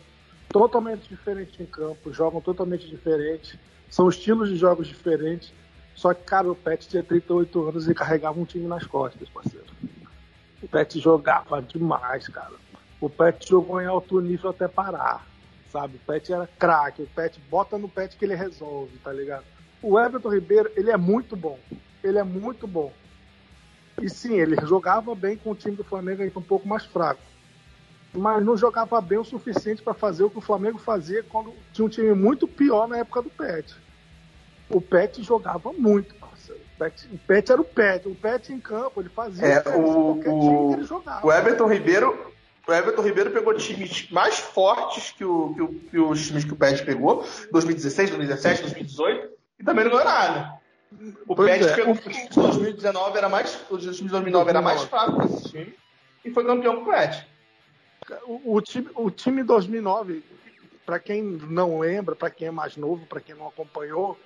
totalmente diferentes em campo, jogam totalmente diferentes, são estilos de jogos diferentes. Só que, cara, o Pet tinha 38 anos e carregava um time nas costas, parceiro. O Pet jogava demais, cara. O Pet jogou em alto nível até parar, sabe? O Pet era craque, o Pet bota no Pet que ele resolve, tá ligado? O Everton Ribeiro, ele é muito bom. Ele é muito bom. E sim, ele jogava bem com o time do Flamengo ainda um pouco mais fraco mas não jogava bem o suficiente para fazer o que o Flamengo fazia quando tinha um time muito pior na época do Pet. O Pet jogava muito, parceiro. O Pet, o Pet era o Pet. O Pet em campo, ele fazia É, o, qualquer time que ele jogava. o Everton Ribeiro. O Everton Ribeiro pegou times mais fortes que, o, que, o- que os times que o Pet pegou, 2016, 2017, 2018, e também não ganhou nada. O Pois Pet é. pegou o time de 2019 era mais. O time de 2009 era mais fraco que esse time e foi campeão com o Pet. O, time, o time 2009, para quem não lembra, para quem é mais novo, para quem não acompanhou,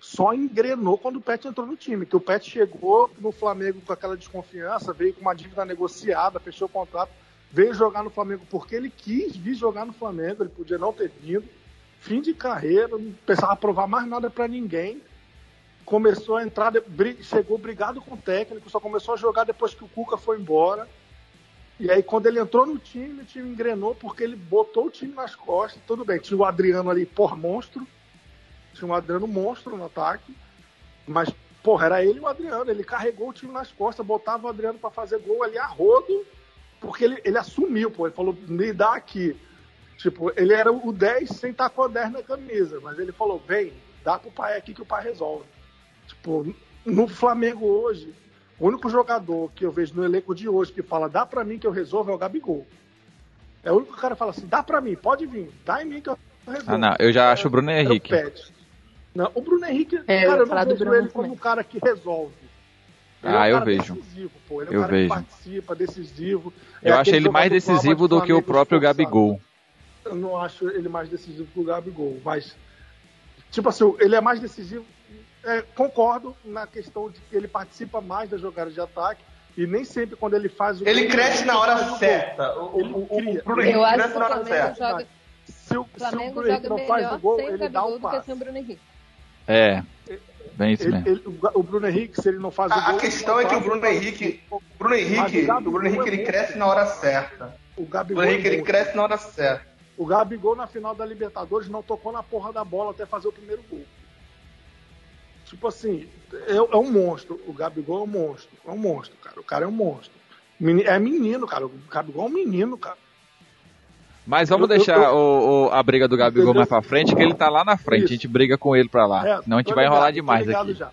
só engrenou quando o Pet entrou no time. Que o Pet chegou no Flamengo com aquela desconfiança, veio com uma dívida negociada, fechou o contrato, veio jogar no Flamengo porque ele quis vir jogar no Flamengo, ele podia não ter vindo. Fim de carreira, não precisava provar mais nada para ninguém. Começou a entrar, chegou brigado com o técnico, só começou a jogar depois que o Cuca foi embora. E aí, quando ele entrou no time, o time engrenou porque ele botou o time nas costas. Tudo bem, tinha o Adriano ali, por monstro. Tinha um Adriano monstro no ataque. Mas, porra, era ele e o Adriano. Ele carregou o time nas costas, botava o Adriano pra fazer gol ali a rodo. Porque ele, ele assumiu, pô. Ele falou, me dá aqui. Tipo, ele era o 10 sem estar com a 10 na camisa. Mas ele falou, vem, dá pro pai aqui que o pai resolve. Tipo, no Flamengo hoje, o único jogador que eu vejo no elenco de hoje que fala dá pra mim que eu resolvo é o Gabigol. É o único cara que fala assim, dá pra mim, pode vir, dá em mim que eu resolvo. Ah, não, eu já acho o Bruno É Henrique. Pet. Não, o Bruno Henrique, É, eu cara, eu falar não do vejo Bruno ele como um cara que resolve. Ele Ah, é um eu vejo. Decisivo, pô. Ele é um Eu cara vejo. que participa, decisivo. Eu É acho ele mais decisivo de do que o próprio esforçado Gabigol. eu não acho ele mais decisivo que o Gabigol, mas tipo assim, ele é mais decisivo. É, concordo na questão de que ele participa mais das jogadas de ataque e nem sempre quando ele faz o Ele gol, cresce na hora certa. O, Ele o, o, Bruno Eu Henrique acho cresce que na o hora Flamengo certa. joga, Se o, se Bruno Henrique não faz o gol, ele dá que passe. É, bem isso Ele- mesmo. ele- o, o Bruno Henrique, se ele não faz o A, gol. a questão é que o Bruno Henrique, o Bruno Henrique, o Bruno Henrique ele cresce na hora certa. O O Gabigol Bruno Henrique é ele cresce na hora certa. O Gabigol na final da Libertadores não tocou na porra da bola até fazer o primeiro gol. Tipo assim, é, é um monstro. O Gabigol é um monstro. É um monstro, cara. O cara é um monstro. É menino, cara. O Gabigol é um menino, cara. Mas vamos Eu- eu- deixar eu- o, o- a briga do Gabigol Entendeu? mais pra frente, que ele tá lá na frente. Isso. A gente briga com ele pra lá. É, Senão a gente vai ligado, enrolar demais aqui. já.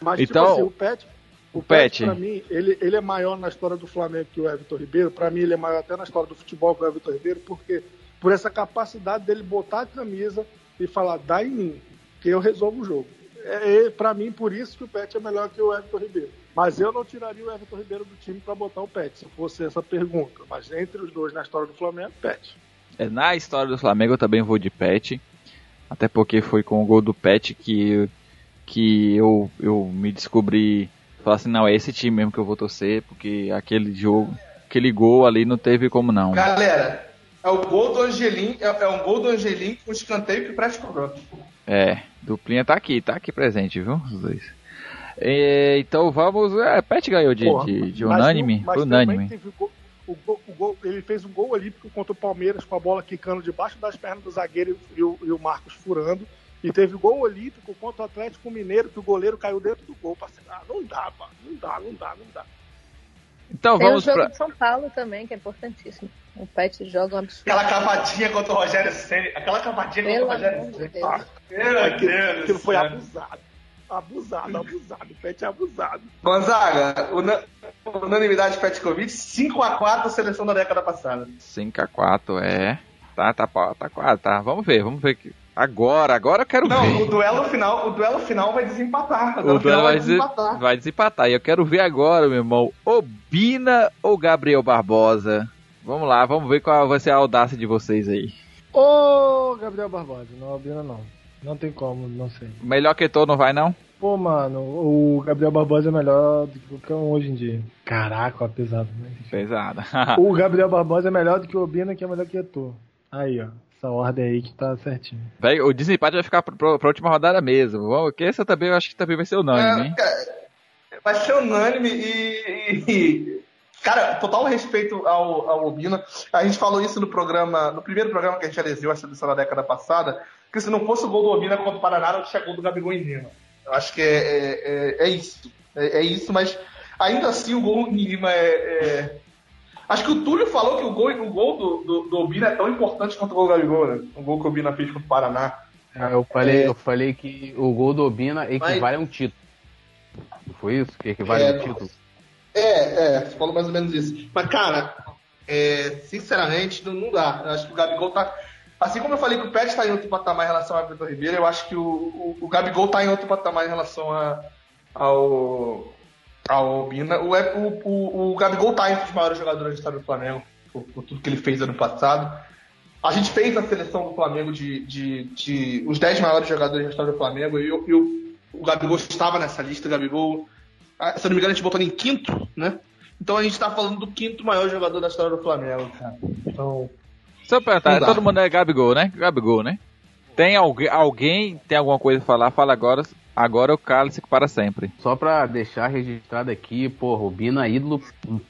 Mas, Então, tipo assim, o Pet, o o Pet, Pet. pra mim, ele, ele é maior na história do Flamengo que o Everton Ribeiro. Pra mim, ele é maior até na história do futebol que o Everton Ribeiro, porque por essa capacidade dele botar a camisa e falar, dá em mim, que eu resolvo o jogo. É, é, pra mim, por isso que o Pet é melhor que o Everton Ribeiro. Mas eu não tiraria o Everton Ribeiro do time pra botar o Pet, se fosse essa pergunta. Mas entre os dois na história do Flamengo, Pet. É, Na história do Flamengo eu também vou de Pet. Até porque foi com o gol do Pet que, que eu, eu me descobri. Falar assim, não, é esse time mesmo que eu vou torcer, porque aquele jogo, aquele gol ali não teve como não. Galera, é o gol do Angelim, é, é um gol do Angelim com escanteio que o Prestes cobrou. É, duplinha tá aqui, tá aqui presente, viu? Os dois. É, então vamos. É, Pet ganhou de, Porra, de, de mas unânime. não- mas também unânime. o gol- o gol- o gol- ele fez um gol olímpico contra o Palmeiras com a bola quicando debaixo das pernas do zagueiro e o, e o Marcos furando. E teve gol olímpico contra o Atlético Mineiro, que o goleiro caiu dentro do gol. Ah, não dá, pá. Não dá, não dá, não dá. Então Tem o vamos jogo pra. de São Paulo também, que é importantíssimo. O Pet joga um absurdo. Aquela cavadinha contra o Rogério Senna. Aquela cavadinha contra o Rogério de Senna. Deus. Ah, Meu aquilo, Deus. aquilo foi abusado. Abusado, abusado. O Pet é abusado. Gonzaga, una- unanimidade Petkovic, 5x4 seleção da década passada. 5x4, é. Tá, tá, tá quase, tá. Vamos ver, vamos ver. que- Agora, agora eu quero Não, ver. o duelo final, o duelo final vai desempatar. O duelo final vai, desempatar. vai desempatar. E eu quero ver agora, meu irmão. Obina ou Gabriel Barbosa? Vamos lá, vamos ver qual vai ser a audácia de vocês aí. Ô, Gabriel Barbosa, não, Albina não. Não tem como, não sei. Melhor que tô, não vai não? Pô, mano, o Gabriel Barbosa é melhor do que qualquer um hoje em dia. Caraca, ó, pesado, né? Pesada. O Gabriel Barbosa é melhor do que o Obina, que é melhor que o Eto'o. Aí, ó. Essa ordem aí que tá certinho. Véi, o desempate vai ficar pro, pra última rodada mesmo. Vamos, que essa também eu acho que também vai ser unânime, hein? É, vai ser unânime e, e- Cara, total respeito ao, ao Obina. A gente falou isso no programa, no primeiro programa que a gente elegeu a seleção da década passada, que se não fosse o gol do Obina contra o Paraná, não tinha gol do Gabigol em Lima. Eu acho que é, é, é- é isso. É, é isso, mas ainda assim o gol em Lima é. é- Acho que o Túlio falou que o gol, o gol do, do, do Obina é tão importante quanto o gol do Gabigol, né? O gol que o Obina fez contra o Paraná. É, Eu falei, eu falei que o gol do Obina equivale a um título. Foi isso? Que equivale a um título. É, é, falou mais ou menos isso. Mas, cara, é, sinceramente, não, não dá. Eu acho que o Gabigol tá. Assim como eu falei que o Pet tá em outro patamar em relação ao Everton Ribeiro, eu acho que o, o, o Gabigol tá em outro patamar em relação a, ao, ao Bina. O, o, o, o Gabigol tá entre os maiores jogadores história do Flamengo, por, por tudo que ele fez ano passado. A gente fez a seleção do Flamengo de, de, de os 10 maiores jogadores da história do Flamengo e, o- e o, Gabigol estava nessa lista. O Gabigol, se eu não me engano, a gente botou ele em quinto, né? Então a gente tá falando do quinto maior jogador da história do Flamengo, cara. Então. Só pra perguntar, todo mundo é Gabigol, né? Gabigol, né? Tem alguém, alguém tem alguma coisa a falar? Fala agora, agora o cálice para sempre. Só pra deixar registrado aqui, pô, Rubina ídolo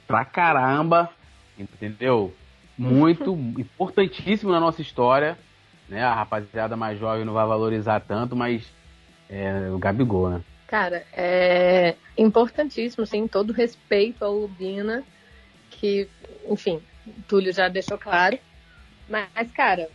pra caramba, entendeu? Muito importantíssimo na nossa história, né? A rapaziada mais jovem não vai valorizar tanto, mas é o Gabigol, né? Cara, é importantíssimo, sim, todo respeito ao Lubina, que, enfim, o Túlio já deixou claro. Mas, cara,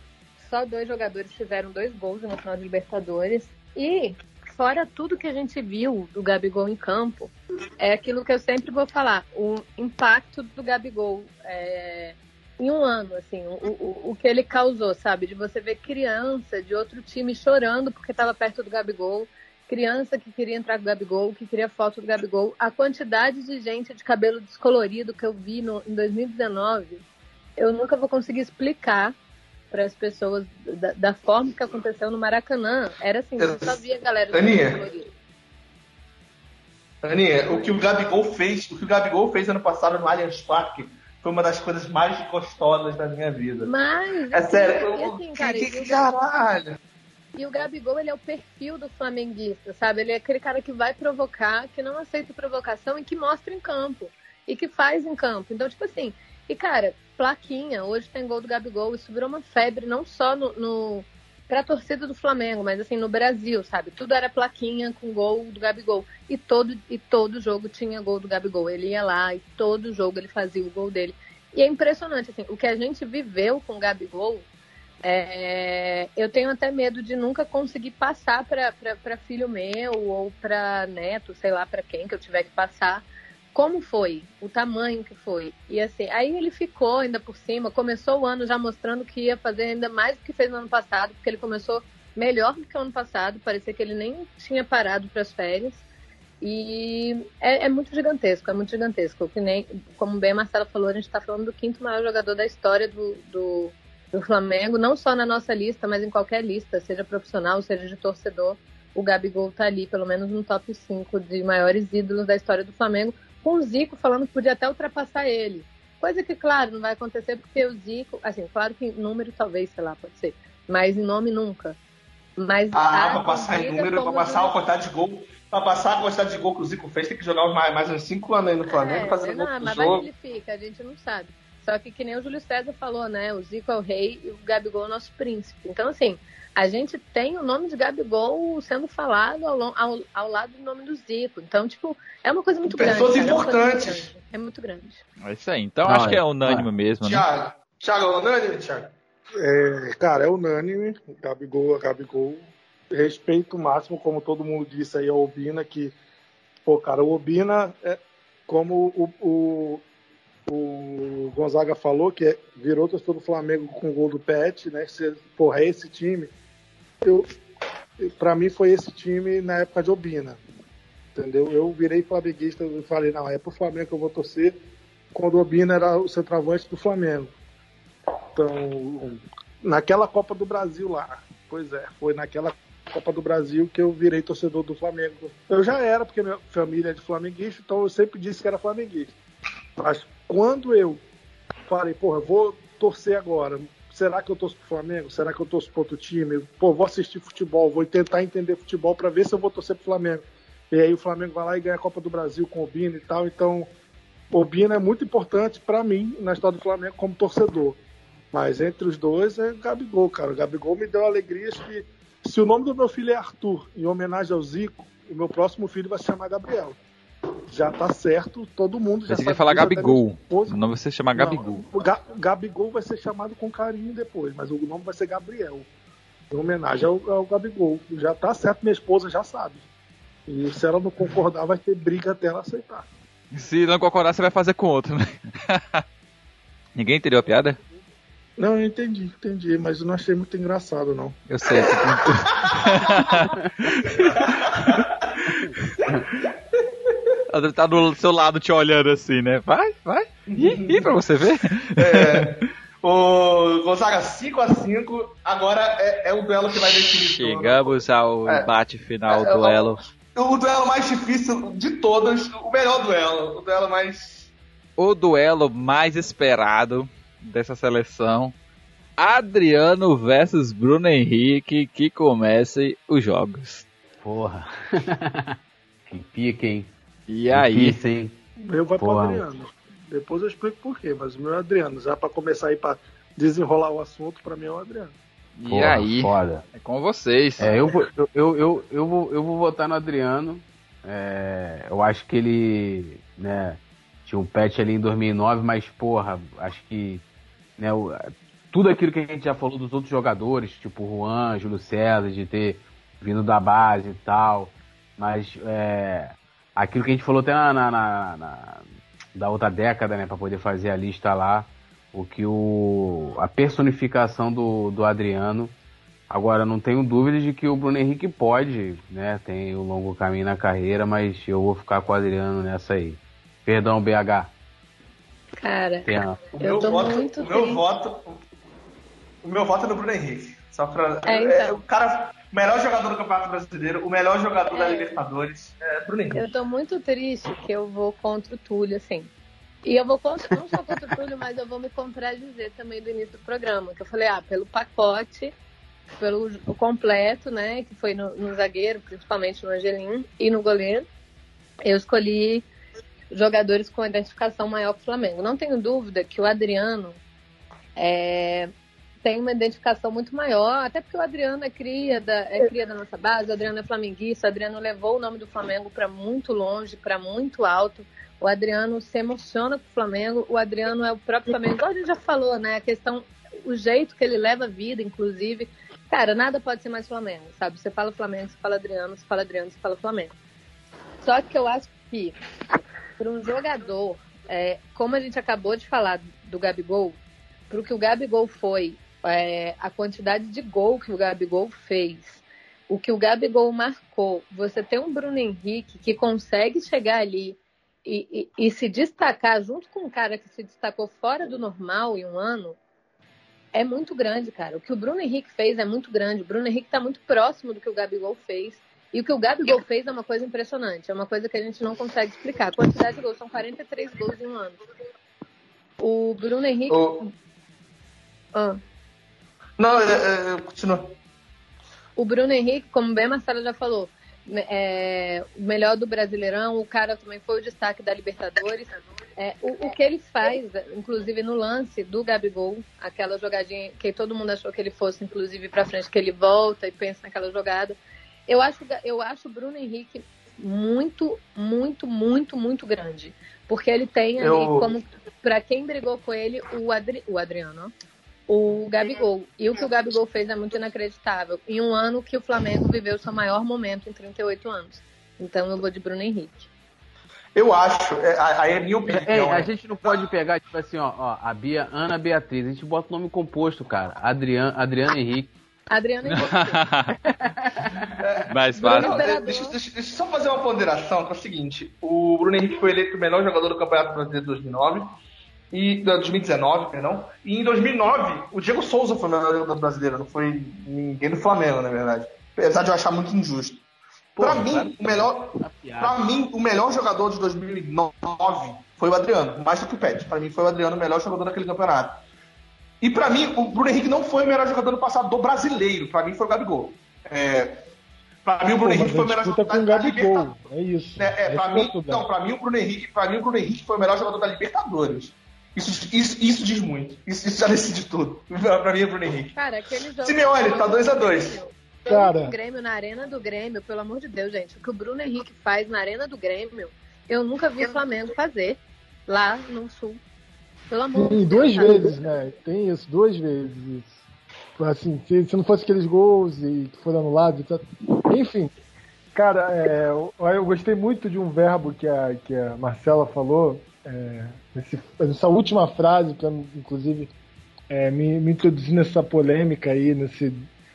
só dois jogadores fizeram dois gols na final de Libertadores. E, fora tudo que a gente viu do Gabigol em campo, é aquilo que eu sempre vou falar: o impacto do Gabigol é, em um ano, assim, o, o, o que ele causou, sabe? De você ver criança de outro time chorando porque estava perto do Gabigol criança que queria entrar com o Gabigol, que queria foto do Gabigol, a quantidade de gente de cabelo descolorido que eu vi no, em 2019, eu nunca vou conseguir explicar para as pessoas da, da forma que aconteceu no Maracanã. Era assim, eu só via galera de Aninha. cabelo descolorido. Aninha, o que o Gabigol fez, o que o Gabigol fez ano passado no Allianz Parque foi uma das coisas mais gostosas da minha vida. Mas, É sério, e o- assim, que, cara, que, que o- caralho. E o Gabigol, ele é o perfil do flamenguista, sabe? Ele é aquele cara que vai provocar, que não aceita provocação e que mostra em campo. E que faz em campo. Então, tipo assim, E, cara, plaquinha, hoje tem gol do Gabigol, isso virou uma febre, não só no, no pra torcida do Flamengo, mas assim, no Brasil, sabe? Tudo era plaquinha com gol do Gabigol. E todo, e todo jogo tinha gol do Gabigol. Ele ia lá e todo jogo ele fazia o gol dele. E é impressionante, assim, o que a gente viveu com o Gabigol, é, eu tenho até medo de nunca conseguir passar para filho meu ou para neto, sei lá para quem que eu tiver que passar, como foi, o tamanho que foi. E assim, aí ele ficou ainda por cima, começou o ano já mostrando que ia fazer ainda mais do que fez no ano passado, porque ele começou melhor do que o ano passado, parecia que ele nem tinha parado para as férias. E é, é, muito gigantesco, é muito gigantesco. Que nem, como bem a Marcela falou, a gente está falando do quinto maior jogador da história do, do, do, Flamengo, não só na nossa lista, mas em qualquer lista, seja profissional, seja de torcedor. O Gabigol tá ali, pelo menos no top 5 de maiores ídolos da história do Flamengo, com o Zico falando que podia até ultrapassar ele. Coisa que, claro, não vai acontecer porque o Zico, assim, claro que em número talvez, sei lá, pode ser, mas em nome nunca. Mas ah, pra passar em número, pra passar a quantidade de gol, pra passar a quantidade de gol que o Zico fez, tem que jogar mais, mais uns 5 anos aí no Flamengo, é, fazendo não, gol mas jogo. vai ele fica, a gente não sabe. Só que que nem o Júlio César falou, né? O Zico é o rei e o Gabigol é o nosso príncipe. Então, assim, a gente tem o nome de Gabigol sendo falado ao, ao, ao lado do nome do Zico. Então, tipo, é uma coisa muito Pessoas grande. Pessoas importantes. É muito grande. É isso aí. Então, acho que é unânime mesmo, né? Thiago, Thiago, é unânime, Thiago? É, cara, é unânime. Gabigol, é Gabigol. Respeito máximo, como todo mundo disse aí, ao Obina, que, pô, cara, o Obina, é, como o, o, o Gonzaga falou, que é, virou torcedor do Flamengo com o gol do Pet, né? Se, porra, é esse time. Eu, pra mim foi esse time na época de Obina. Entendeu? Eu virei flamenguista e falei, não, é pro Flamengo que eu vou torcer quando o Obina era o centroavante do Flamengo. Então, naquela Copa do Brasil lá, pois é, foi naquela Copa do Brasil que eu virei torcedor do Flamengo. Eu já era, porque minha família é de flamenguista, então eu sempre disse que era flamenguista. Mas quando eu falei, porra, vou torcer agora, será que eu torço pro Flamengo? Será que eu torço pro outro time? Pô, vou assistir futebol, vou tentar entender futebol para ver se eu vou torcer pro Flamengo. E aí o Flamengo vai lá e ganha a Copa do Brasil com o Bino e tal, então o Bino é muito importante para mim na história do Flamengo como torcedor. Mas entre os dois é Gabigol, cara. O Gabigol me deu alegrias que se o nome do meu filho é Arthur, em homenagem ao Zico, o meu próximo filho vai se chamar Gabriel já tá certo, todo mundo já Você sabe. Você falar Gabigol. O nome vai ser chamar Gabigol. o Ga Gabigol vai ser chamado com carinho depois, mas o nome vai ser Gabriel. Em homenagem ao, ao Gabigol. Já tá certo, minha esposa já sabe. E se ela não concordar, vai ter briga até ela aceitar. Se não concordar, você vai fazer com outro, né? Ninguém entendeu a piada? Não, eu entendi, entendi, mas eu não achei muito engraçado, não. Eu sei. Ela tá do seu lado te olhando assim, né? Vai, vai. Ih, ih pra você ver. É. O Gonzaga 5x5, agora é, é, o duelo que vai definir Chegamos ao é. bate final, é, duelo. O, o, duelo mais difícil de todos, o melhor duelo, o duelo mais... O duelo mais esperado dessa seleção, Adriano versus Bruno Henrique, que comece os jogos. Porra. que pica, hein? E aí? Sim. O meu vai Porra. pro Adriano. Depois eu explico por quê, mas o meu é Adriano. Já para começar aí para desenrolar o assunto, para mim é o Adriano. E Porra, aí? Foda. É com vocês. É, eu, vou, eu, eu, eu, eu, vou, eu vou votar no Adriano. É, eu acho que ele, né, tinha um patch ali em 2009, mas porra, acho que, né, o, tudo aquilo que a gente já falou dos outros jogadores, tipo Juan, Júlio César, de ter vindo da base e tal, mas é, aquilo que a gente falou até na, na, na, na da outra década, né, para poder fazer a lista lá, o que o a personificação do, do Adriano. Agora não tenho dúvida de que o Bruno Henrique pode, né, tem um longo caminho na carreira, mas eu vou ficar com o Adriano nessa aí. Perdão, BH. Cara, o meu voto, o meu voto, o meu voto é no Bruno Henrique. Só pra, é, então. é, o cara o melhor jogador do Campeonato Brasileiro, o melhor jogador é, da Libertadores, é Bruno Henrique. Eu tô muito triste que eu vou contra o Túlio, assim. E eu vou contra, não só contra o Túlio, mas eu vou me contradizer também do início do programa. Que eu falei, ah, pelo pacote, pelo completo, né? Que foi no, no zagueiro, principalmente no Angelim, e no goleiro, eu escolhi jogadores com identificação maior com o Flamengo. Não tenho dúvida que o Adriano é, tem uma identificação muito maior, até porque o Adriano é cria, da, é cria da nossa base, o Adriano é flamenguista, o Adriano levou o nome do Flamengo para muito longe, para muito alto. O Adriano se emociona com o Flamengo, o Adriano é o próprio Flamengo, igual a gente já falou, né? A questão, o jeito que ele leva a vida, inclusive. Cara, nada pode ser mais Flamengo, sabe? Você fala Flamengo, você fala Adriano, você fala Adriano, você fala Flamengo. Só que eu acho que, para um jogador, é, como a gente acabou de falar do Gabigol, para o que o Gabigol foi, é, a quantidade de gol que o Gabigol fez, o que o Gabigol marcou, você tem um Bruno Henrique que consegue chegar ali e, e, e, se destacar junto com um cara que se destacou fora do normal em um ano, é muito grande, cara. O que o Bruno Henrique fez é muito grande. O Bruno Henrique está muito próximo do que o Gabigol fez. E o que o Gabigol fez é uma coisa impressionante. É uma coisa que a gente não consegue explicar. A quantidade de gols são 43 gols em um ano. O Bruno Henrique. O... Ah. Não, é, é, continua. O Bruno Henrique, como bem a Marcela já falou, é, o melhor do Brasileirão, o cara também foi o destaque da Libertadores. É, o, o, que ele faz, inclusive no lance do Gabigol, aquela jogadinha que todo mundo achou que ele fosse, inclusive, para frente, que ele volta e pensa naquela jogada. Eu acho, eu acho o Bruno Henrique muito, muito, muito, muito grande. Porque ele tem ali, Eu- como para quem brigou com ele, o, Adri, o Adriano, ó, o Gabigol. E o que o Gabigol fez é muito inacreditável. Em um ano que o Flamengo viveu seu maior momento em 38 anos. Então eu vou de Bruno Henrique. Eu acho, é, aí é a minha É, opinião. a né? gente não pode pegar, tipo assim, ó, ó, a Bia, Ana Beatriz. A gente bota o nome composto, cara. Adriano, Adriano Henrique. Adriano Henrique. Mais Bruno fácil. Deixa, deixa- deixa eu só fazer uma ponderação, que é o seguinte: o Bruno Henrique foi eleito o melhor jogador do Campeonato Brasileiro de 2009 e 2019, perdão. E em 2009, o Diego Souza foi o melhor jogador brasileiro, não foi ninguém do Flamengo, na verdade. Apesar de eu achar muito injusto. Pra Pô, mim, o melhor, Tá piada. Pra mim, o melhor jogador de 2009 foi o Adriano, mais do que o Pet. Pra mim, foi o Adriano o melhor jogador daquele campeonato. E pra mim, o Bruno Henrique não foi o melhor jogador do passado do brasileiro. Pra mim, foi o Gabigol. É, pra mim, o Bruno Henrique foi o melhor jogador com da, Gabigol. Libertadores. É isso. É, é, é o mim, não, pra mim, o Bruno Henrique, pra mim, o Bruno Henrique foi o melhor jogador da Libertadores. Isso, isso, isso diz muito. Isso, isso já decide tudo. pra mim, é Bruno Henrique. Cara, aquele jogo. Simeone, tá 2 a 2. Cara. O Grêmio, na arena do Grêmio, pelo amor de Deus, gente, o que o Bruno Henrique faz na arena do Grêmio, eu nunca vi o Flamengo fazer lá no Sul. Pelo amor Sim, de duas Deus. sabe? vezes, né? Tem isso, duas vezes isso. Assim, se, se não fosse aqueles gols e que foram anulados, etc. Enfim, cara, é, eu, eu gostei muito de um verbo que a, que a Marcela falou, é, nesse- nessa última frase, pra, inclusive é, me, me introduzir nessa polêmica aí, nesse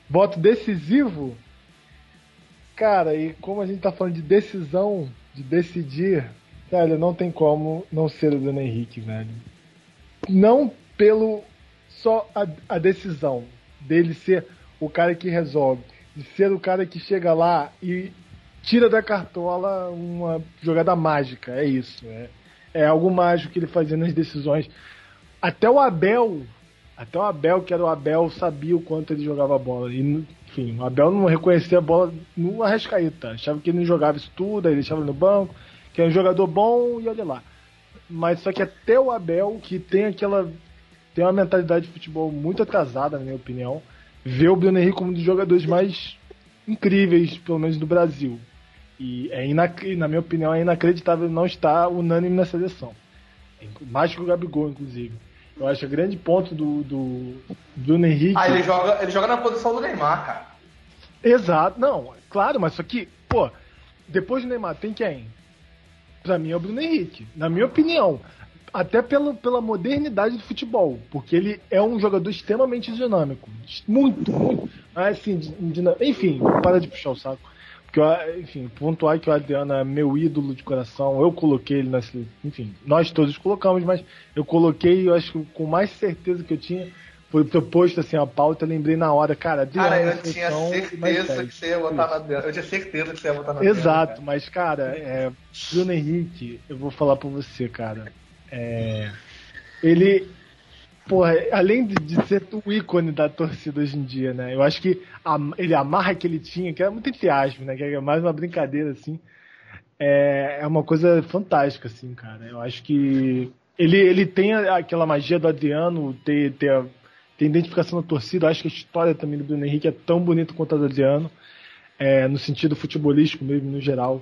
voto decisivo. Cara, e como a gente tá falando de decisão, de decidir, velho, não tem como não ser o Bruno Henrique, velho não pelo só a, a decisão dele ser o cara que resolve, de ser o cara que chega lá e tira da cartola uma jogada mágica, é isso, é, é algo mágico que ele fazia nas decisões. Até o Abel, até o Abel, que era o Abel, sabia o quanto ele jogava bola. E, enfim, o Abel não reconhecia a bola no Arrascaeta, achava que ele não jogava isso tudo, aí deixava no banco, que é um jogador bom e olha lá mas só que até o Abel, que tem aquela. tem uma mentalidade de futebol muito atrasada, na minha opinião, vê o Bruno Henrique como um dos jogadores mais incríveis, pelo menos do Brasil. E é inac- na minha opinião, é inacreditável não estar unânime na seleção. Mais que o Gabigol, inclusive. Eu acho que o grande ponto do, do Bruno Henrique. Ah, ele joga, ele joga na posição do Neymar, cara. Exato, não, claro, mas só que, pô, depois do Neymar tem quem? Pra mim é o Bruno Henrique, na minha opinião. Até pela, pela modernidade do futebol, porque ele é um jogador extremamente dinâmico. Muito, muito. Mas, assim, di- dinâmico. enfim, para de puxar o saco. Porque, eu, enfim, pontuar que o Adriano é meu ídolo de coração, eu coloquei ele na sele- Enfim, nós todos colocamos, mas eu coloquei, eu acho que com mais certeza que eu tinha, foi proposto assim a pauta, eu lembrei na hora, cara, Adriano. Cara, eu tinha certeza que você ia botar na Adriano. Eu tinha certeza que você ia botar na Adriano, Exato, cara. mas cara, é, Bruno Henrique, eu vou falar pra você, cara. É, ele, porra, além de, de ser o ícone da torcida hoje em dia, né? Eu acho que a, ele a marra que ele tinha, que era muito entre aspas, né? Que era mais uma brincadeira assim. é, é uma coisa fantástica, assim, cara. Eu acho que ele, ele tem aquela magia do Adriano, ter, ter, a, ter a identificação da torcida. Eu acho que a história também do Bruno Henrique é tão bonita quanto a do Adriano, é, no sentido futebolístico mesmo, no geral.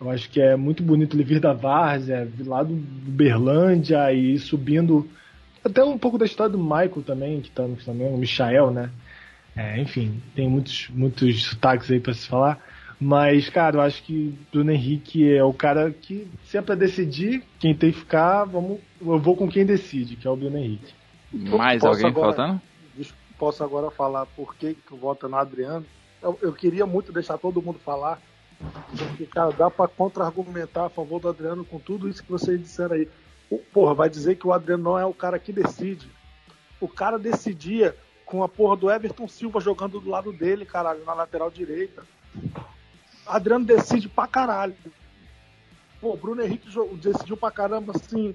Eu acho que é muito bonito ele vir da Várzea, lá do Berlândia e subindo. Até um pouco da história do Michael também, que tá no Flamengo, o Michael, né? É, enfim, tem muitos, muitos sotaques aí para se falar. Mas, cara, eu acho que Bruno Henrique é o cara que, se é pra decidir quem tem que ficar, vamos, eu vou com quem decide, que é o Bruno Henrique. Mais Posso alguém agora- faltando? Posso agora falar por que que tu vota no Adriano? Eu, eu queria muito deixar todo mundo falar, porque, cara, dá pra contra-argumentar a favor do Adriano com tudo isso que vocês disseram aí. Porra, vai dizer que o Adriano não é o cara que decide. O cara decidia com a porra do Everton Silva jogando do lado dele, caralho, na lateral direita. Adriano decide pra caralho. Pô, Bruno Henrique decidiu pra caramba, assim,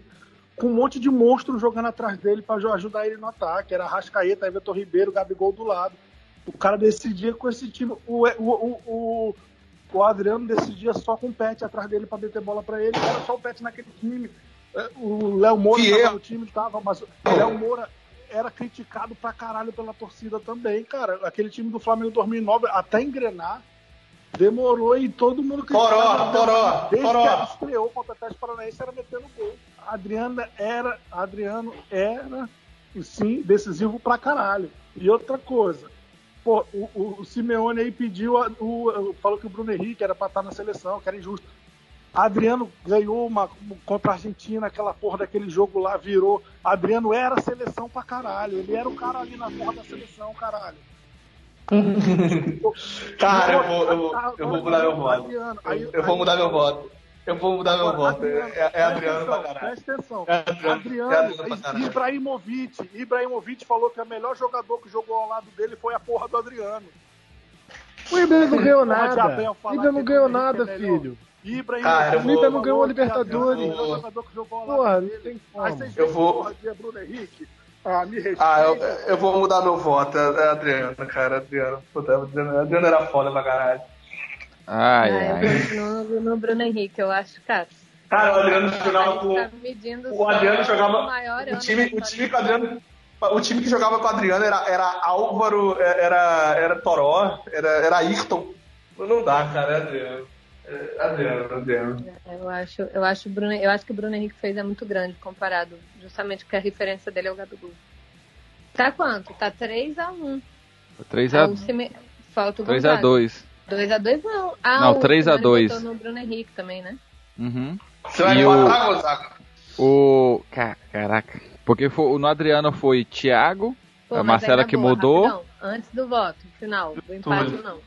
com um monte de monstro jogando atrás dele jo- ajudar ele no ataque. Era Rascaeta, Everton Ribeiro, Gabigol do lado. O cara decidia com esse time. O, o, o, o, o Adriano decidia só com o Pet atrás dele pra meter bola pra ele. Era só o Pet naquele time. É, O Léo Moura erro. no time, tava, mas o Léo Moura era criticado pra caralho pela torcida também, cara. Aquele time do Flamengo 2009, até engrenar, demorou e todo mundo Toró, toró, Desde toró. que estreou contra o Atlético Paranaense, era metendo gol. Adriano era, Adriano era, e sim, decisivo pra caralho. E outra coisa, pô, o, o, o Simeone aí pediu, a- o, falou que o Bruno Henrique era pra estar na seleção, que era injusto. Adriano ganhou uma contra a Argentina, aquela porra daquele jogo lá, virou. Adriano era seleção pra caralho. Ele era o cara ali na porra da seleção, caralho. Cara, eu vou, eu vou, eu vou mudar meu voto. Adriano, Eu, vou mudar meu voto. Eu vou mudar meu voto. É, é Adriano pra caralho. Presta atenção. É Adriano, Adriano, é Adriano caralho. Ibrahimovic. Ibrahimovic falou que o melhor jogador que jogou ao lado dele foi a porra do Adriano. O Ibra não ganhou nada. O Ibra que não o ganhou nada, filho. Ibrahimovic Cara, eu O Ibra não vou- ganhou a Libertadores. ao lado Porra, não tem como. Eu vou- Bruno Henrique. Ah, me respeita. Ah, eu, eu vou mudar meu voto. É Adriano, cara. Adriano. Puta, Adriano, Adriano era foda pra caralho. Ai, Ah, eu ai. continuo no Bruno Henrique, eu acho, cara. Cara, o Adriano jogava gente com. tá medindo O Adriano jogava. o maior O time, o time que o Adriano. O time que jogava com o Adriano era, era Álvaro, era, era Toró, era, era Ayrton. Não dá, cara, é Adriano. É Adriano, Adriano. Eu acho, eu acho, Bruno, eu acho que o Bruno Henrique fez é muito grande comparado, justamente porque a referência dele é o Gabigol. Tá quanto? Tá 3x1. 3x2. Ah, o Cime- Falta o Gonzaga. 2x2 não. Ah, Não, o 3 a 2. Cimani botou no Bruno Henrique também, né? Uhum. Você vai E o- Gonzaga? O. ca- Caraca. Porque foi, no Adriano foi Thiago, Pô, a Marcela que boa, mudou. rapidão, antes do voto, final, do empate ou não.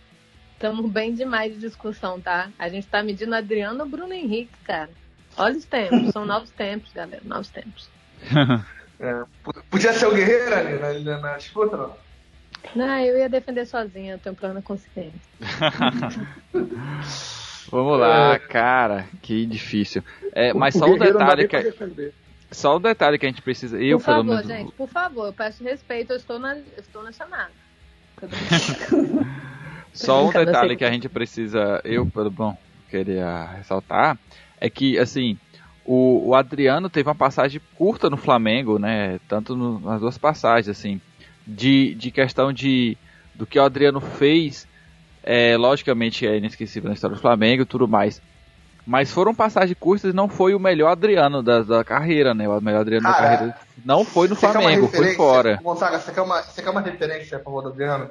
Estamos bem demais de discussão, tá? A gente tá medindo Adriano ou Bruno Henrique, cara. Olha os tempos, são novos tempos, galera, novos tempos. É, Podia ser o Guerreiro ali na, na, na disputa, não? Não, eu ia defender sozinha, eu tenho plano consciência. Vamos lá, cara, que difícil. É, mas O só um detalhe que só um detalhe que a gente precisa. Eu por pelo favor, menos. gente, por favor, eu peço respeito, eu estou na, eu estou na chamada. Só um detalhe que a gente precisa, eu, pelo bom, queria ressaltar, é que, assim, o, o Adriano teve uma passagem curta no Flamengo, né? Tanto no- nas duas passagens, assim, de, de questão de do que o Adriano fez, é, logicamente é inesquecível na história do Flamengo e tudo mais. Mas foram passagens curtas e não foi o melhor Adriano da, da carreira, né? O melhor Adriano da Cara, carreira não foi no Flamengo, foi fora. Gonzaga, você quer, uma, você quer uma referência a favor do Adriano?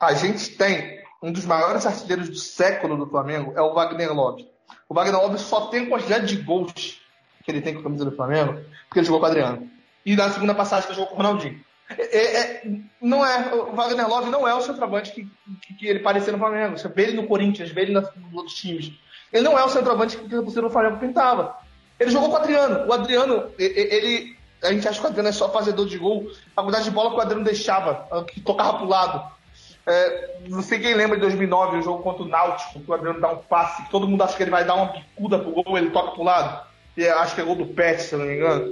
A gente tem um dos maiores artilheiros do século do Flamengo, é o Wagner Love. O Wagner Love só tem quantidade de gols que ele tem com a camisa do Flamengo, porque ele jogou com o Adriano. E na segunda passagem que ele jogou com o Ronaldinho. É- é- não é, o Wagner Love não é o centroavante que, que, que ele parecia no Flamengo. Você vê ele no Corinthians, vê ele nos outros times. Ele não é o centroavante que você no Flamengo pintava. Ele jogou com o Adriano. O Adriano, ele. A gente acha que o Adriano é só fazedor de gol. A quantidade de bola que o Adriano deixava, que tocava pro lado. É, não sei quem lembra de 2009, o jogo contra o Náutico, que o Adriano dá um passe, que todo mundo acha que ele vai dar uma bicuda pro gol, ele toca pro lado. E acho que é gol do Pet, se não me engano.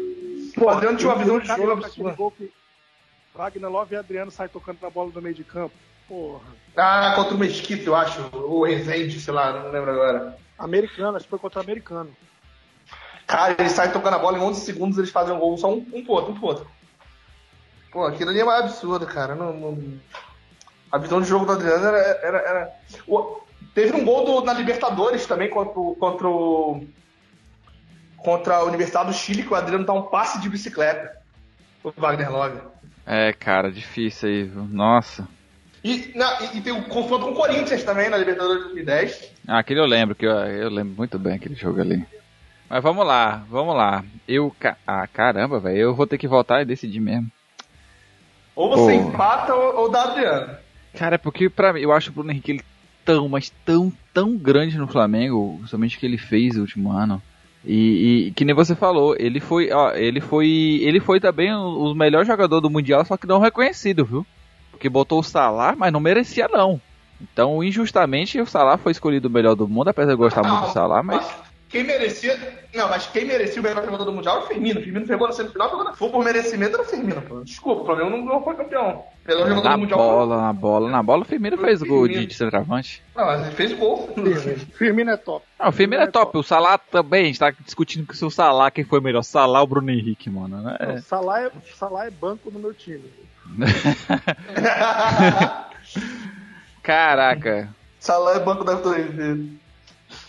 Pô, o Adriano tinha uma visão de jogo absurda. Wagner Love e Adriano saem tocando na bola do meio de campo. Porra. Ah, contra o Mesquita, eu acho. O Rezende, sei lá, não lembro agora. Americano, acho que foi contra o americano. Cara, eles saem tocando a bola em 11 segundos, eles fazem um gol só um, um pro outro, um pro outro. Pô, aquilo ali é mais absurdo, cara. Não, não- A visão de jogo do Adriano era. era, era- O- Teve um gol do- na Libertadores também contra o. Contra, o... contra a Universidade do Chile, que o Adriano dá um passe de bicicleta. O Wagner Love. É, cara, difícil aí, viu? Nossa. E, na- e- e tem o confronto com o Corinthians também na Libertadores de 2010. Ah, aquele eu lembro, que eu, eu lembro muito bem aquele jogo ali. Mas vamos lá, vamos lá. Eu. Ah, caramba, velho. Eu vou ter que voltar e decidir mesmo. Ou você Pô. empata ou, ou dá Adriano. Cara, é porque pra mim, eu acho o Bruno Henrique ele tão, mas tão, tão grande no Flamengo, somente que ele fez no último ano. E, e que nem você falou, ele foi, ó, ele foi, ele foi também o, o melhor jogador do mundial, só que não reconhecido, viu? Porque botou o Salah, mas não merecia não. Então, injustamente, o Salah foi escolhido o melhor do mundo, apesar de eu gostar muito do Salah, mas Quem merecia. Não, mas quem merecia o melhor jogador do Mundial era o Firmino. O Firmino pegou na semifinal, pegou na. For por merecimento, era o Firmino, pô. Desculpa, o Flamengo não, não foi campeão. Melhor jogador na do Mundial. bola, na bola, na bola, o Firmino fez o gol de, Firmino. de centroavante. Não, mas ele fez gol. Firmino é top. Não, o Firmino é top, o Salah também, a gente tá discutindo se o Salah, quem foi melhor, Salah ou Bruno Henrique, mano, né? Não, Salah, é, Salah é banco no meu time. Caraca. Salah é banco da torre.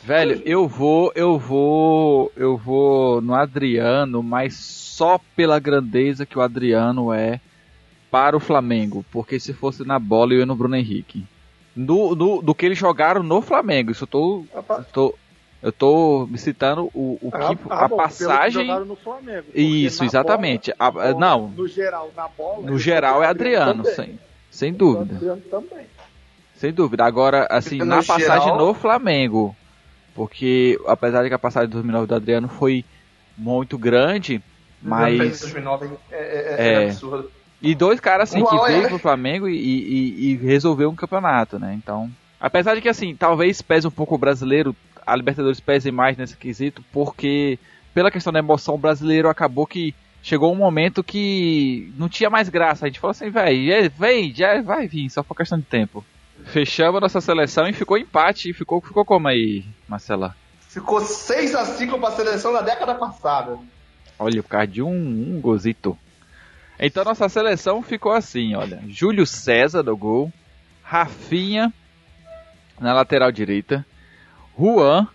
Velho, eu vou, eu vou, eu vou no Adriano, mas só pela grandeza que o Adriano é para o Flamengo. Porque se fosse na bola, eu ia no Bruno Henrique. Do, do, do que eles jogaram no Flamengo. Isso eu tô, eu tô, eu tô me citando o, o que, a, Ah, bom, pelo que passagem. jogaram no Flamengo, Isso, exatamente. bola- A- bola, não. No geral, na bola. No geral é Adriano, também. sem, sem dúvida. Adriano também. Sem dúvida. Agora, assim, No na passagem geral- no Flamengo, porque apesar de que a passagem de 2009 do Adriano foi muito grande, mas 2009 é, é, É. é absurdo. e dois caras assim Uau, que é. veio pro Flamengo e, e, e resolveu um campeonato, né? Então, apesar de que assim, talvez pese um pouco o brasileiro, a Libertadores pese mais nesse quesito, porque pela questão da emoção o brasileiro acabou que chegou um momento que não tinha mais graça. A gente falou assim, velho, vem, já vai vir, só foi questão de tempo. Fechamos nossa seleção e ficou empate. E ficou, ficou como aí, Marcela? Ficou 6x5 pra seleção na década passada. Olha, por causa de um, um gozito. Então nossa seleção ficou assim, olha. Júlio César no gol. Rafinha na lateral direita. Juan.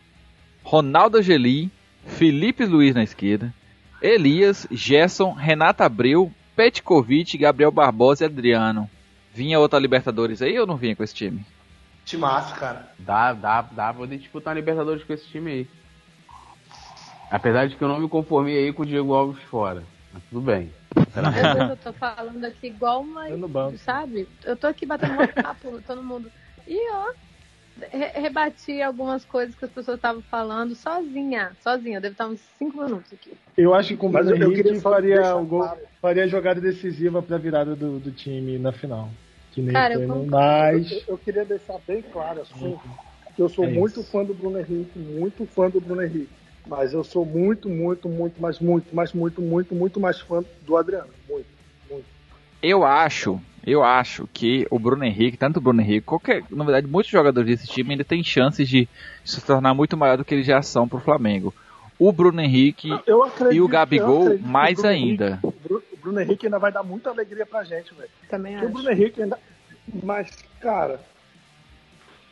Ronaldo Angelim. Felipe Luiz na esquerda. Elias, Gerson, Renata Abreu, Petkovic, Gabriel Barbosa e Adriano. Vinha outra Libertadores aí ou não vinha com esse time? Timaço, cara. Dá, dá, dá pra poder disputar a Libertadores com esse time aí. Apesar de que eu não me conformei aí com o Diego Alves fora. Mas tudo bem. Eu tô falando aqui igual uma. Eu no banco. Sabe? Eu tô aqui batendo um papo, todo mundo. E ó, re- rebati algumas coisas que as pessoas estavam falando sozinha. Sozinha. Eu devo estar uns 5 minutos aqui. Eu acho que com o Mas Bruno eu- eu queria Henrique faria, o gol, claro. Faria a jogada decisiva pra virada do, do time na final. Que nem Cara, eu foi concordo. mais. Eu, eu queria deixar bem claro assim, que eu sou É muito isso. fã do Bruno Henrique, muito fã do Bruno Henrique. Mas eu sou muito, muito, muito, mas muito, mas muito, muito, muito mais fã do Adriano. Muito, muito. Eu acho, eu acho que o Bruno Henrique, tanto o Bruno Henrique, qualquer, na verdade, muitos jogadores desse time ainda têm chances de se tornar muito maior do que eles já são pro Flamengo. O Bruno Henrique Eu acredito, e o eu Gabigol mais ainda. Henrique- Bruno Henrique ainda vai dar muita alegria pra gente, velho. Também Porque o acho. Bruno Henrique ainda. Mas, cara.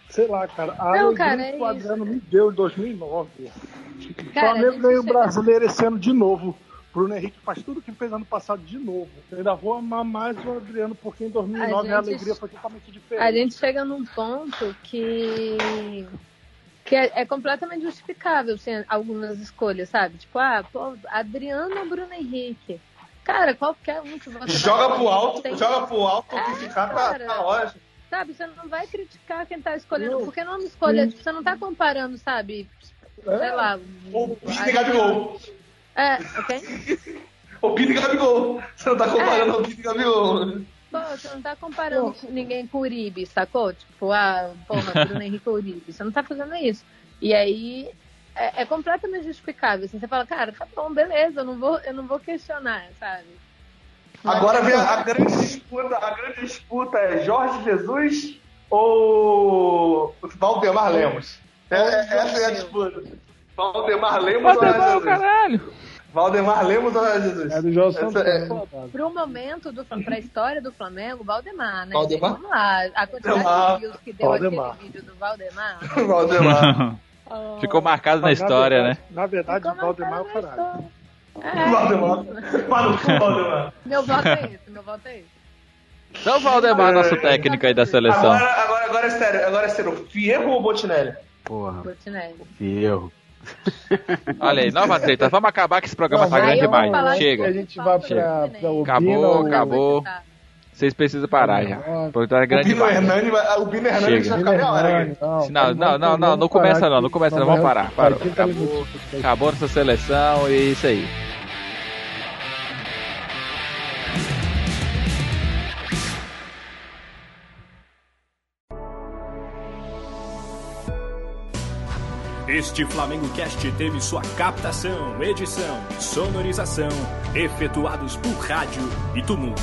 Sei lá, cara. A Não, alegria cara, é que o Adriano me deu em 2009. O Cara, a Flamengo gente ganhou o brasileiro esse ano de novo. Bruno Henrique faz tudo que fez ano passado de novo. Eu ainda vou amar mais o Adriano, porque em 2009 a, A gente- alegria foi totalmente diferente. A gente chega num ponto que que é, é completamente justificável assim, algumas escolhas, sabe? Tipo, ah, pô, Adriano ou Bruno Henrique? Cara, qualquer um que você Joga vai- pro alto, tem- joga pro alto, É, que ficar tá, cara. tá ótimo. Sabe, você não vai criticar quem tá escolhendo, Não. porque não é uma escolha, tipo, você não tá comparando, sabe? Sei É. lá. O Pini Adriano- Gabigol. É, ok? O Pini Gabigol. Você não tá comparando o Pini Gabigol. Pô, você não tá comparando ninguém com o Uribe, sacou? Tipo, ah, porra, Bruno Henrique Uribe. Você não tá fazendo isso. E aí é, é completamente justificável. Assim, você fala, cara, tá bom, beleza, eu não vou, eu não vou questionar, sabe? Agora vem a, a grande disputa, a grande disputa é Jorge Jesus ou Valdemar Lemos? É, é- essa é a disputa. Valdemar Lemos ou Valdemar, Jesus? caralho! Valdemar Lemos ou Jesus? É do João é-. Pro momento, do, pra história do Flamengo, Valdemar, né? Valdemar? Vamos lá, a quantidade Valdemar. de views que deu Valdemar. aquele vídeo do Valdemar. Valdemar. Ficou marcado na história, né? Na verdade, Ficou o Valdemar é o caralho. É, Valdemar. Mano, Valdemar. meu voto é esse, meu voto é esse. Então o Valdemar, nosso técnico aí da seleção. Agora, agora, agora é sério, agora é sério. Fierro ou Botinelli? Porra, Botinelli. que erro. Olha aí, nova treta. Vamos acabar que esse programa Não, tá grande demais. Chega. a gente vai pra, pra Obina, Acabou, o- acabou. Vocês precisam parar já. Tá O Bino. Hernani, vai- o Bino Hernani já fica meia hora. Não, não, não, não, não começa não, não começa não, vamos parar, parou. Acabou, acabou nossa seleção e é isso aí. Este Flamengo Cast teve sua captação, edição sonorização efetuados por rádio e tumulto.